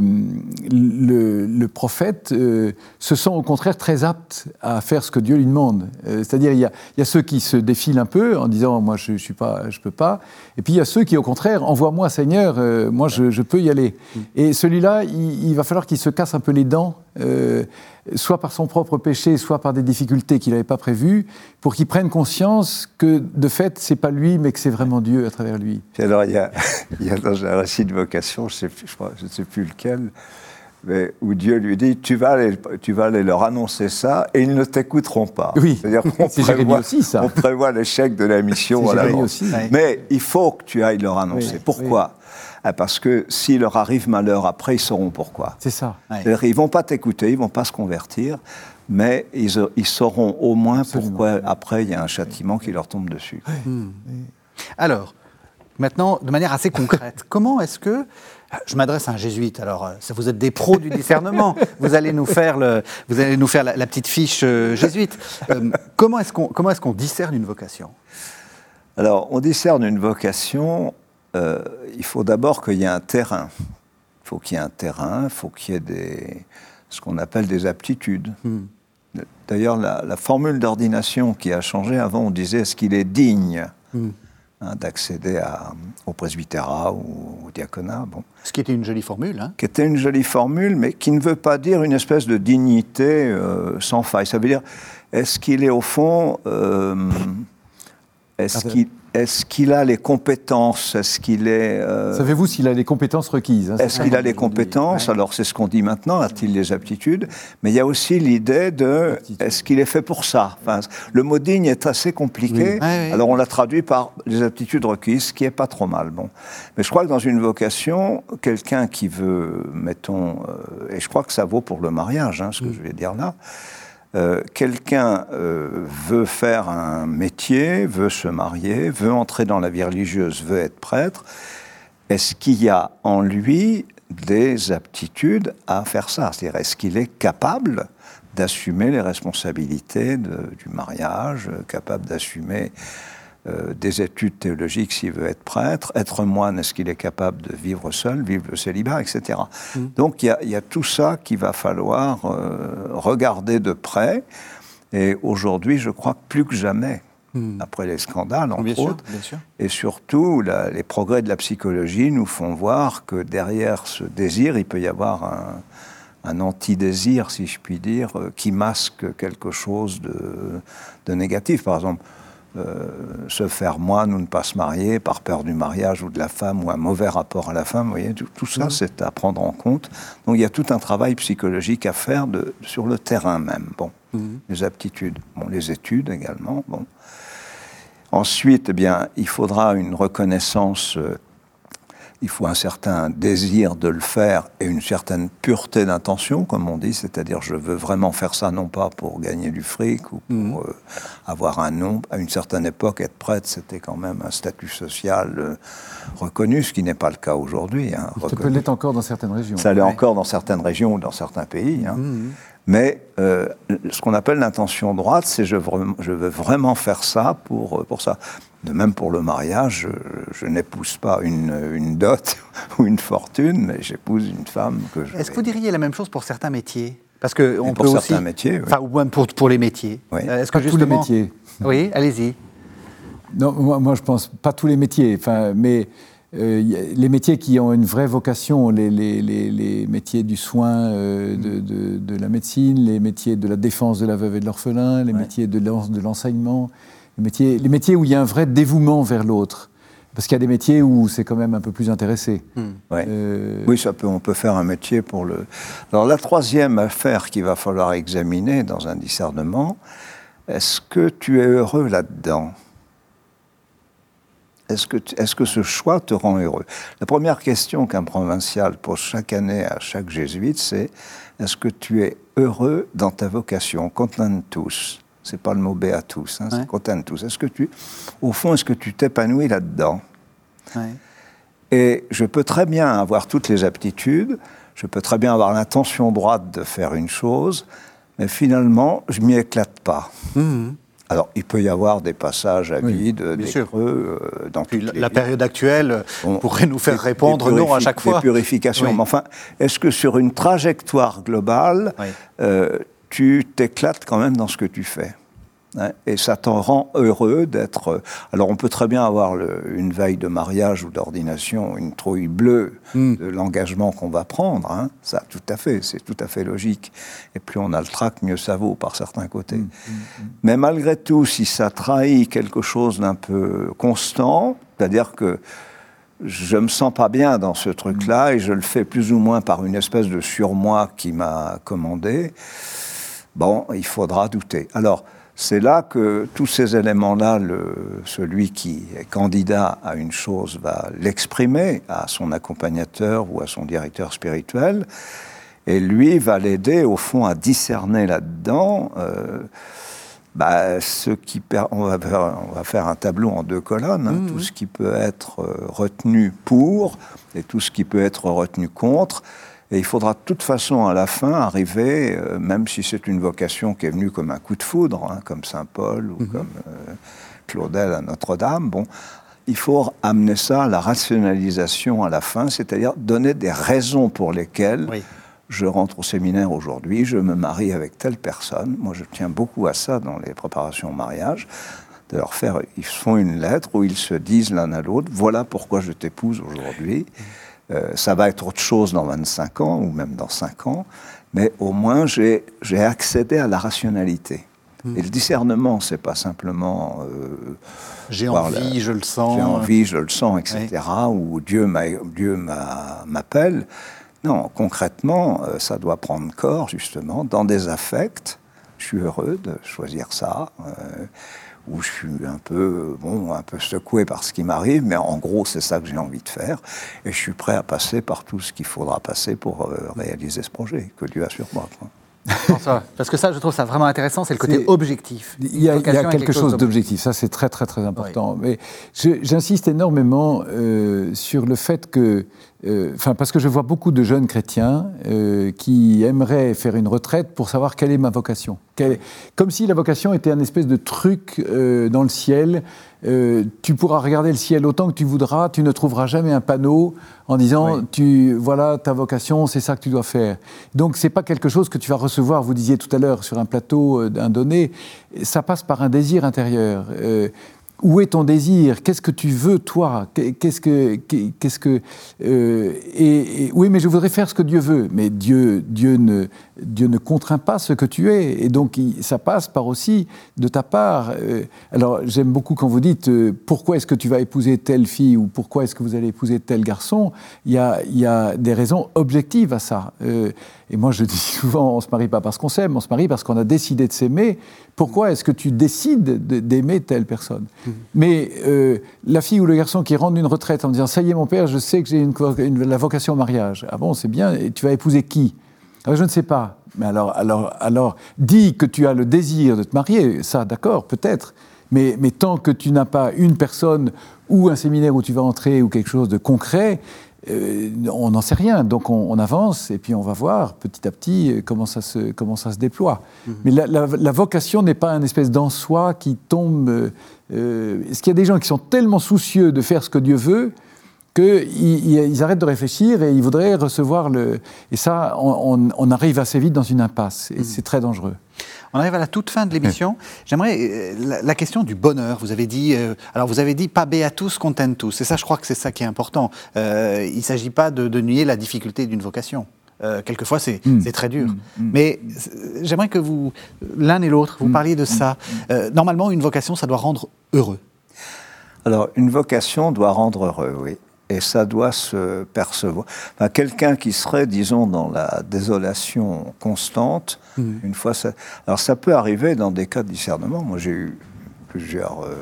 S2: le, le prophète euh, se sent au contraire très apte à faire ce que Dieu lui demande. Euh, C'est-à-dire, il, y a- il y a ceux qui se défilent un peu en disant Moi, je ne suis pas, je peux pas. Et puis, il y a ceux qui, au contraire, Envoie-moi, Seigneur, moi, je, je peux y aller. Et celui-là, il, il va falloir qu'il se casse un peu les dents. Soit par son propre péché, soit par des difficultés qu'il n'avait pas prévues, pour qu'il prenne conscience que, de fait, c'est pas lui, mais que c'est vraiment Dieu à travers lui.
S3: Puis alors, il y a, il y a dans un récit de vocation, je sais plus- je crois- je ne sais plus lequel, mais où Dieu lui dit tu vas, aller, tu vas aller leur annoncer ça et ils ne t'écouteront pas.
S2: Oui.
S3: C'est-à-dire qu'on prévoit,
S2: aussi, ça.
S3: on prévoit l'échec de la mission
S2: C'est
S3: à l'avance.
S2: aussi.
S1: Ouais.
S3: Mais il faut que tu ailles leur annoncer.
S2: Oui,
S3: Pourquoi? Parce que s'il leur arrive malheur après, ils sauront pourquoi.
S2: C'est ça.
S1: Ouais.
S3: Ils vont pas t'écouter, ils vont pas se convertir, mais ils, ils sauront au moins
S2: Absolument.
S3: pourquoi après il y a un châtiment qui leur tombe dessus.
S1: Alors, maintenant, de manière assez concrète, comment est-ce que. Je m'adresse à un jésuite, alors euh, ça, vous êtes des pros du discernement, vous allez nous faire, le, vous allez nous faire la, la petite fiche euh, jésuite. Euh, comment est-ce qu'on comment est-ce qu'on discerne une vocation?
S3: Alors, on discerne une vocation, euh, il faut d'abord qu'il y ait un terrain. Il faut qu'il y ait un terrain, il faut qu'il y ait des, ce qu'on appelle des aptitudes. D'ailleurs, la, la formule d'ordination qui a changé, avant on disait est-ce qu'il est digne hein, d'accéder au presbytérat ou au diaconat bon.
S1: Ce qui était une jolie formule. Hein.
S3: qui était une jolie formule, mais qui ne veut pas dire une espèce de dignité euh, sans faille. Ça veut dire, est-ce qu'il est au fond, euh, est-ce
S2: Ah,
S3: qu'il est qu'il a les compétences? Est-ce qu'il est... euh,
S2: Savez-vous s'il a les compétences requises hein,
S3: est-ce qu'il a les compétences?
S2: Ouais.
S3: Alors c'est ce qu'on dit maintenant, a-t-il les aptitudes? Mais il y a aussi l'idée de
S2: Aptitude.
S3: est-ce qu'il est fait pour ça? Enfin, Le mot digne est assez compliqué.
S1: Oui. Ouais, ouais.
S3: Alors on l'a traduit par les aptitudes requises, ce qui est pas trop mal. Bon. Mais je crois que dans une vocation, quelqu'un qui veut, mettons, euh, et je crois que ça vaut pour le mariage, hein, ce que je vais dire là, euh, quelqu'un euh, veut faire un métier, veut se marier, veut entrer dans la vie religieuse, veut être prêtre, est-ce qu'il y a en lui des aptitudes à faire ça? C'est-à-dire, est-ce qu'il est capable d'assumer les responsabilités du mariage, euh, capable d'assumer euh, des études théologiques s'il veut être prêtre, être moine, est-ce qu'il est capable de vivre seul, vivre le célibat, etc. Donc il y, a- il y a tout ça qu'il va falloir euh, regarder de près. Et aujourd'hui, je crois que plus que jamais, après les scandales, entre
S1: Bien sûr,
S3: autres,
S1: bien sûr.
S3: et surtout, la- les progrès de la psychologie nous font voir que derrière ce désir, il peut y avoir un, un anti-désir, si je puis dire, euh, qui masque quelque chose de, de négatif. Par exemple, euh, se faire moine ou ne pas se marier par peur du mariage ou de la femme ou un mauvais rapport à la femme, vous voyez, tout, tout ça, c'est à prendre en compte. Donc il y a tout un travail psychologique à faire de, sur le terrain même. Bon, les aptitudes, bon, les études également. Bon. Ensuite, eh bien, il faudra une reconnaissance, euh, il faut un certain désir de le faire et une certaine pureté d'intention, comme on dit, c'est-à-dire je veux vraiment faire ça non pas pour gagner du fric ou pour euh, avoir un nom. À une certaine époque, être prêtre, c'était quand même un statut social euh, reconnu, ce qui n'est pas le cas aujourd'hui. hein,
S2: Ça peut l'être encore dans certaines régions.
S3: Ça l'est encore dans certaines régions ou dans certains pays. hein. Mais euh, ce qu'on appelle l'intention droite, c'est je, veux- je veux vraiment faire ça pour, euh, pour ça. De même pour le mariage, je, je n'épouse pas une, une dot ou une fortune, mais j'épouse une femme que je.
S1: Est-ce que vous diriez la même chose pour certains métiers? Parce que on
S3: pour
S1: peut
S3: certains
S1: aussi,
S3: métiers, oui.
S1: enfin, ou même pour, pour les métiers.
S3: Oui.
S1: Euh, Est-ce
S2: Pas
S1: que
S2: tous les
S1: justement,
S2: métiers.
S1: Oui, allez-y.
S2: Non, moi, moi, je pense pas tous les métiers, enfin, mais euh, les métiers qui ont une vraie vocation, les, les- les- les métiers du soin, euh, de, de- de la médecine, les métiers de la défense de la veuve et de l'orphelin, les
S3: Ouais.
S2: métiers de l'en- de l'enseignement, les métiers, les métiers où il y a un vrai dévouement vers l'autre. Parce qu'il y a des métiers où c'est quand même un peu plus intéressé.
S3: Ouais.
S2: Euh,
S3: Oui, ça peut, on peut faire un métier pour le. Alors la troisième affaire qu'il va falloir examiner dans un discernement, est-ce que tu es heureux là-dedans? Est-ce que, est-ce que ce choix te rend heureux? La première question qu'un provincial pose chaque année à chaque jésuite, c'est est-ce que tu es heureux dans ta vocation? Contentus. C'est pas le mot beatus, hein,
S1: Ouais.
S3: c'est contentus. Est-ce que tu, au fond, est-ce que tu t'épanouis là-dedans?
S1: Ouais.
S3: et je peux très bien avoir toutes les aptitudes, je peux très bien avoir l'intention droite de faire une chose, mais finalement, je m'y éclate pas.
S1: Mhm.
S3: Alors, il peut y avoir des passages à vide, des
S1: sûr.
S3: creux, euh, dans
S1: Puis
S3: toutes
S1: la,
S3: les
S1: période actuelle
S3: Bon,
S1: pourrait nous faire répondre non à chaque fois.
S3: Des purifications.
S1: Oui.
S3: Mais enfin, est-ce que sur une trajectoire globale,
S1: Oui.
S3: euh, tu t'éclates quand même dans ce que tu fais? Et ça t'en rend heureux d'être. euh, Alors, on peut très bien avoir le- une veille de mariage ou d'ordination, une trouille bleue
S1: Hmm.
S3: de l'engagement qu'on va prendre. hein. Ça, tout à fait, c'est tout à fait logique. Et plus on a le trac, mieux ça vaut par certains côtés.
S1: Hmm.
S3: Mais malgré tout, si ça trahit quelque chose d'un peu constant, c'est-à-dire que je me sens pas bien dans ce truc-là et je le fais plus ou moins par une espèce de surmoi qui m'a commandé, bon, il faudra douter. Alors, c'est là que tous ces éléments-là, celui qui est candidat à une chose va l'exprimer à son accompagnateur ou à son directeur spirituel, et lui va l'aider au fond à discerner là-dedans. euh, bah, ce qui per- on, va faire, on va faire un tableau en deux colonnes, hein, tout ce qui peut être euh, retenu pour et tout ce qui peut être retenu contre. Et il faudra de toute façon à la fin arriver, euh, même si c'est une vocation qui est venue comme un coup de foudre, hein, comme Saint Paul ou comme euh, Claudel à Notre-Dame, bon, il faut amener ça à la rationalisation à la fin, c'est-à-dire donner des raisons pour lesquelles
S1: Oui.
S3: je rentre au séminaire aujourd'hui, je me marie avec telle personne. Moi, je tiens beaucoup à ça dans les préparations au mariage, de leur faire, ils font une lettre où ils se disent l'un à l'autre, voilà pourquoi je t'épouse aujourd'hui. Euh, ça va être autre chose dans 25 ans ou même dans 5 ans, mais au moins j'ai accédé à la rationalité. Et le discernement, c'est pas simplement euh,
S1: J'ai envie,
S3: la-
S1: je le sens.
S3: j'ai envie, je le sens, etc. Ou Dieu m'a- Dieu m'a- m'appelle. Non, concrètement, euh, ça doit prendre corps, justement, dans des affects. Je suis heureux de choisir ça. euh, ou je suis un peu, bon, un peu secoué par ce qui m'arrive, mais en gros, c'est ça que j'ai envie de faire. Et je suis prêt à passer par tout ce qu'il faudra passer pour euh, réaliser ce projet que Dieu a sur moi.
S1: Parce que ça, je trouve ça vraiment intéressant, c'est le côté objectif.
S2: Il y a, il y a
S1: Vocation est
S2: quelque chose d'objectif, ça c'est très très très important. Mais j'insiste énormément euh, sur le fait que, euh, parce que je vois beaucoup de jeunes chrétiens euh, qui aimeraient faire une retraite pour savoir quelle est ma vocation. Quelle- comme si la vocation était un espèce de truc dans le ciel. Euh, tu pourras regarder le ciel autant que tu voudras, tu ne trouveras jamais un panneau en disant
S3: Oui.
S2: tu voilà ta vocation, c'est ça que tu dois faire. Donc c'est pas quelque chose que tu vas recevoir. Vous disiez tout à l'heure sur un plateau euh, d'un donné, ça passe par un désir intérieur. Euh, où est ton désir? Qu'est-ce que tu veux toi? Qu'est-ce que qu'est-ce que euh, et, et- oui, mais je voudrais faire ce que Dieu veut. Mais Dieu Dieu ne Dieu ne contraint pas ce que tu es, et donc ça passe par aussi de ta part. euh, alors j'aime beaucoup quand vous dites euh, pourquoi est-ce que tu vas épouser telle fille ou pourquoi est-ce que vous allez épouser tel garçon? Il y a il y a des raisons objectives à ça. Et moi je dis souvent on se marie pas parce qu'on s'aime, on se marie parce qu'on a décidé de s'aimer. Pourquoi est-ce que tu décides de- d'aimer telle personne? Mais euh, la fille ou le garçon qui rentre d'une retraite en disant ça y est mon père, je sais que j'ai une, une- la vocation au mariage. Ah bon, c'est bien. Et tu vas épouser qui? Ah, Je ne sais pas. Mais alors, alors, alors, dis que tu as le désir de te marier. Ça, d'accord, peut-être. Mais, mais tant que tu n'as pas une personne ou un séminaire où tu vas entrer ou quelque chose de concret, euh, on n'en sait rien. Donc on, on avance et puis on va voir petit à petit euh, comment ça se, comment ça se déploie. Mais la, la- la vocation n'est pas un espèce d'en soi qui tombe. euh, euh, Est-ce qu'il y a des gens qui sont tellement soucieux de faire ce que Dieu veut qu'ils arrêtent de réfléchir et ils voudraient recevoir le... Et ça, on, arrive assez vite dans une impasse, et mm. c'est très dangereux.
S1: On arrive à la toute fin de l'émission. J'aimerais euh, la, question du bonheur. Vous avez dit, euh, alors vous avez dit pas beatus contentus. Et ça, je crois que c'est ça qui est important. Euh, il ne s'agit pas de, de, nier la difficulté d'une vocation. quelquefois, mm. c'est très dur. Mm. Mais j'aimerais que vous, l'un et l'autre, vous parliez de ça. normalement, une vocation, ça doit rendre heureux.
S3: Alors, une vocation doit rendre heureux, oui et ça doit se percevoir. Enfin, Quelqu'un qui serait, disons, dans la désolation constante, mmh. une fois ça. Alors ça peut arriver dans des cas de discernement. Moi j'ai eu plusieurs, euh,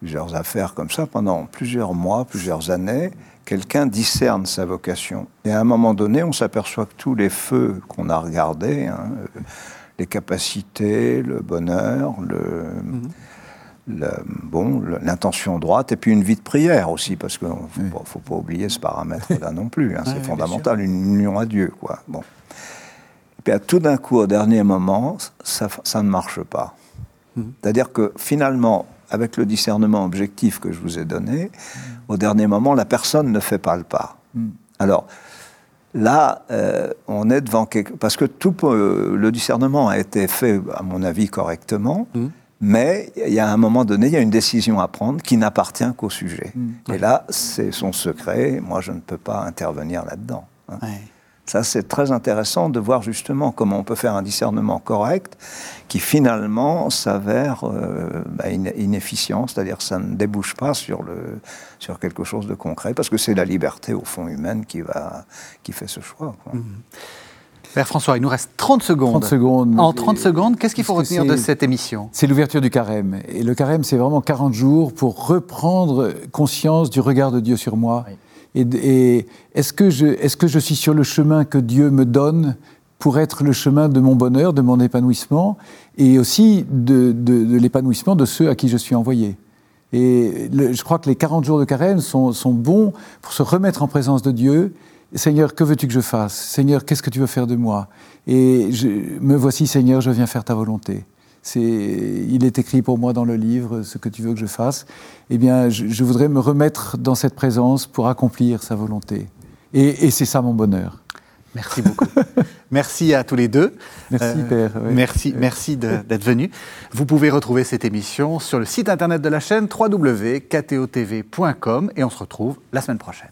S3: plusieurs affaires comme ça pendant plusieurs mois, plusieurs années. Quelqu'un discerne sa vocation. Et à un moment donné, on s'aperçoit que tous les feux qu'on a regardés, hein, les capacités, le bonheur, le. Mmh bon, l'intention droite et puis une vie de prière aussi, parce qu'il ne faut, pas oublier ce paramètre-là non plus. Hein, c'est fondamental, une union à Dieu. Quoi. Bon. Et puis tout d'un coup, au dernier moment, ça, ça ne marche pas. Mhm. C'est-à-dire que finalement, avec le discernement objectif que je vous ai donné, au dernier moment, la personne ne fait pas le pas. Mhm. Alors, là, euh, on est devant quelque... Parce que tout le discernement a été fait, à mon avis, correctement. Mais il y a un moment donné, il y a une décision à prendre qui n'appartient qu'au sujet. Mm. Et là, c'est son secret. Moi, je ne peux pas intervenir là-dedans. Hein. Ça, c'est très intéressant de voir justement comment on peut faire un discernement correct qui finalement s'avère euh, bah, inefficient, c'est-à-dire ça ne débouche pas sur, le, sur quelque chose de concret, parce que c'est la liberté, au fond, humaine qui, va, qui fait ce choix. Mm.
S1: Père François, il nous reste 30 secondes.
S2: 30 secondes.
S1: En 30 secondes, qu'est-ce qu'il faut retenir de cette émission?
S2: C'est l'ouverture du carême. Et le carême, c'est vraiment 40 jours pour reprendre conscience du regard de Dieu sur moi. Et, est-ce que, je, est que je suis sur le chemin que Dieu me donne pour être le chemin de mon bonheur, de mon épanouissement, et aussi de, l'épanouissement de ceux à qui je suis envoyé? Et je crois que les 40 jours de carême sont, sont bons pour se remettre en présence de Dieu Seigneur, que veux-tu que je fasse? Seigneur, qu'est-ce que tu veux faire de moi? Et je, me voici, Seigneur, je viens faire ta volonté. C'est, il est écrit pour moi dans le livre ce que tu veux que je fasse. Eh bien, je, voudrais me remettre dans cette présence pour accomplir sa volonté. Et, c'est ça mon bonheur.
S1: Merci beaucoup. merci à tous les deux.
S2: Merci, euh, Père.
S1: Merci, merci d'être venu. Vous pouvez retrouver cette émission sur le site internet de la chaîne www.ktotv.com et on se retrouve la semaine prochaine.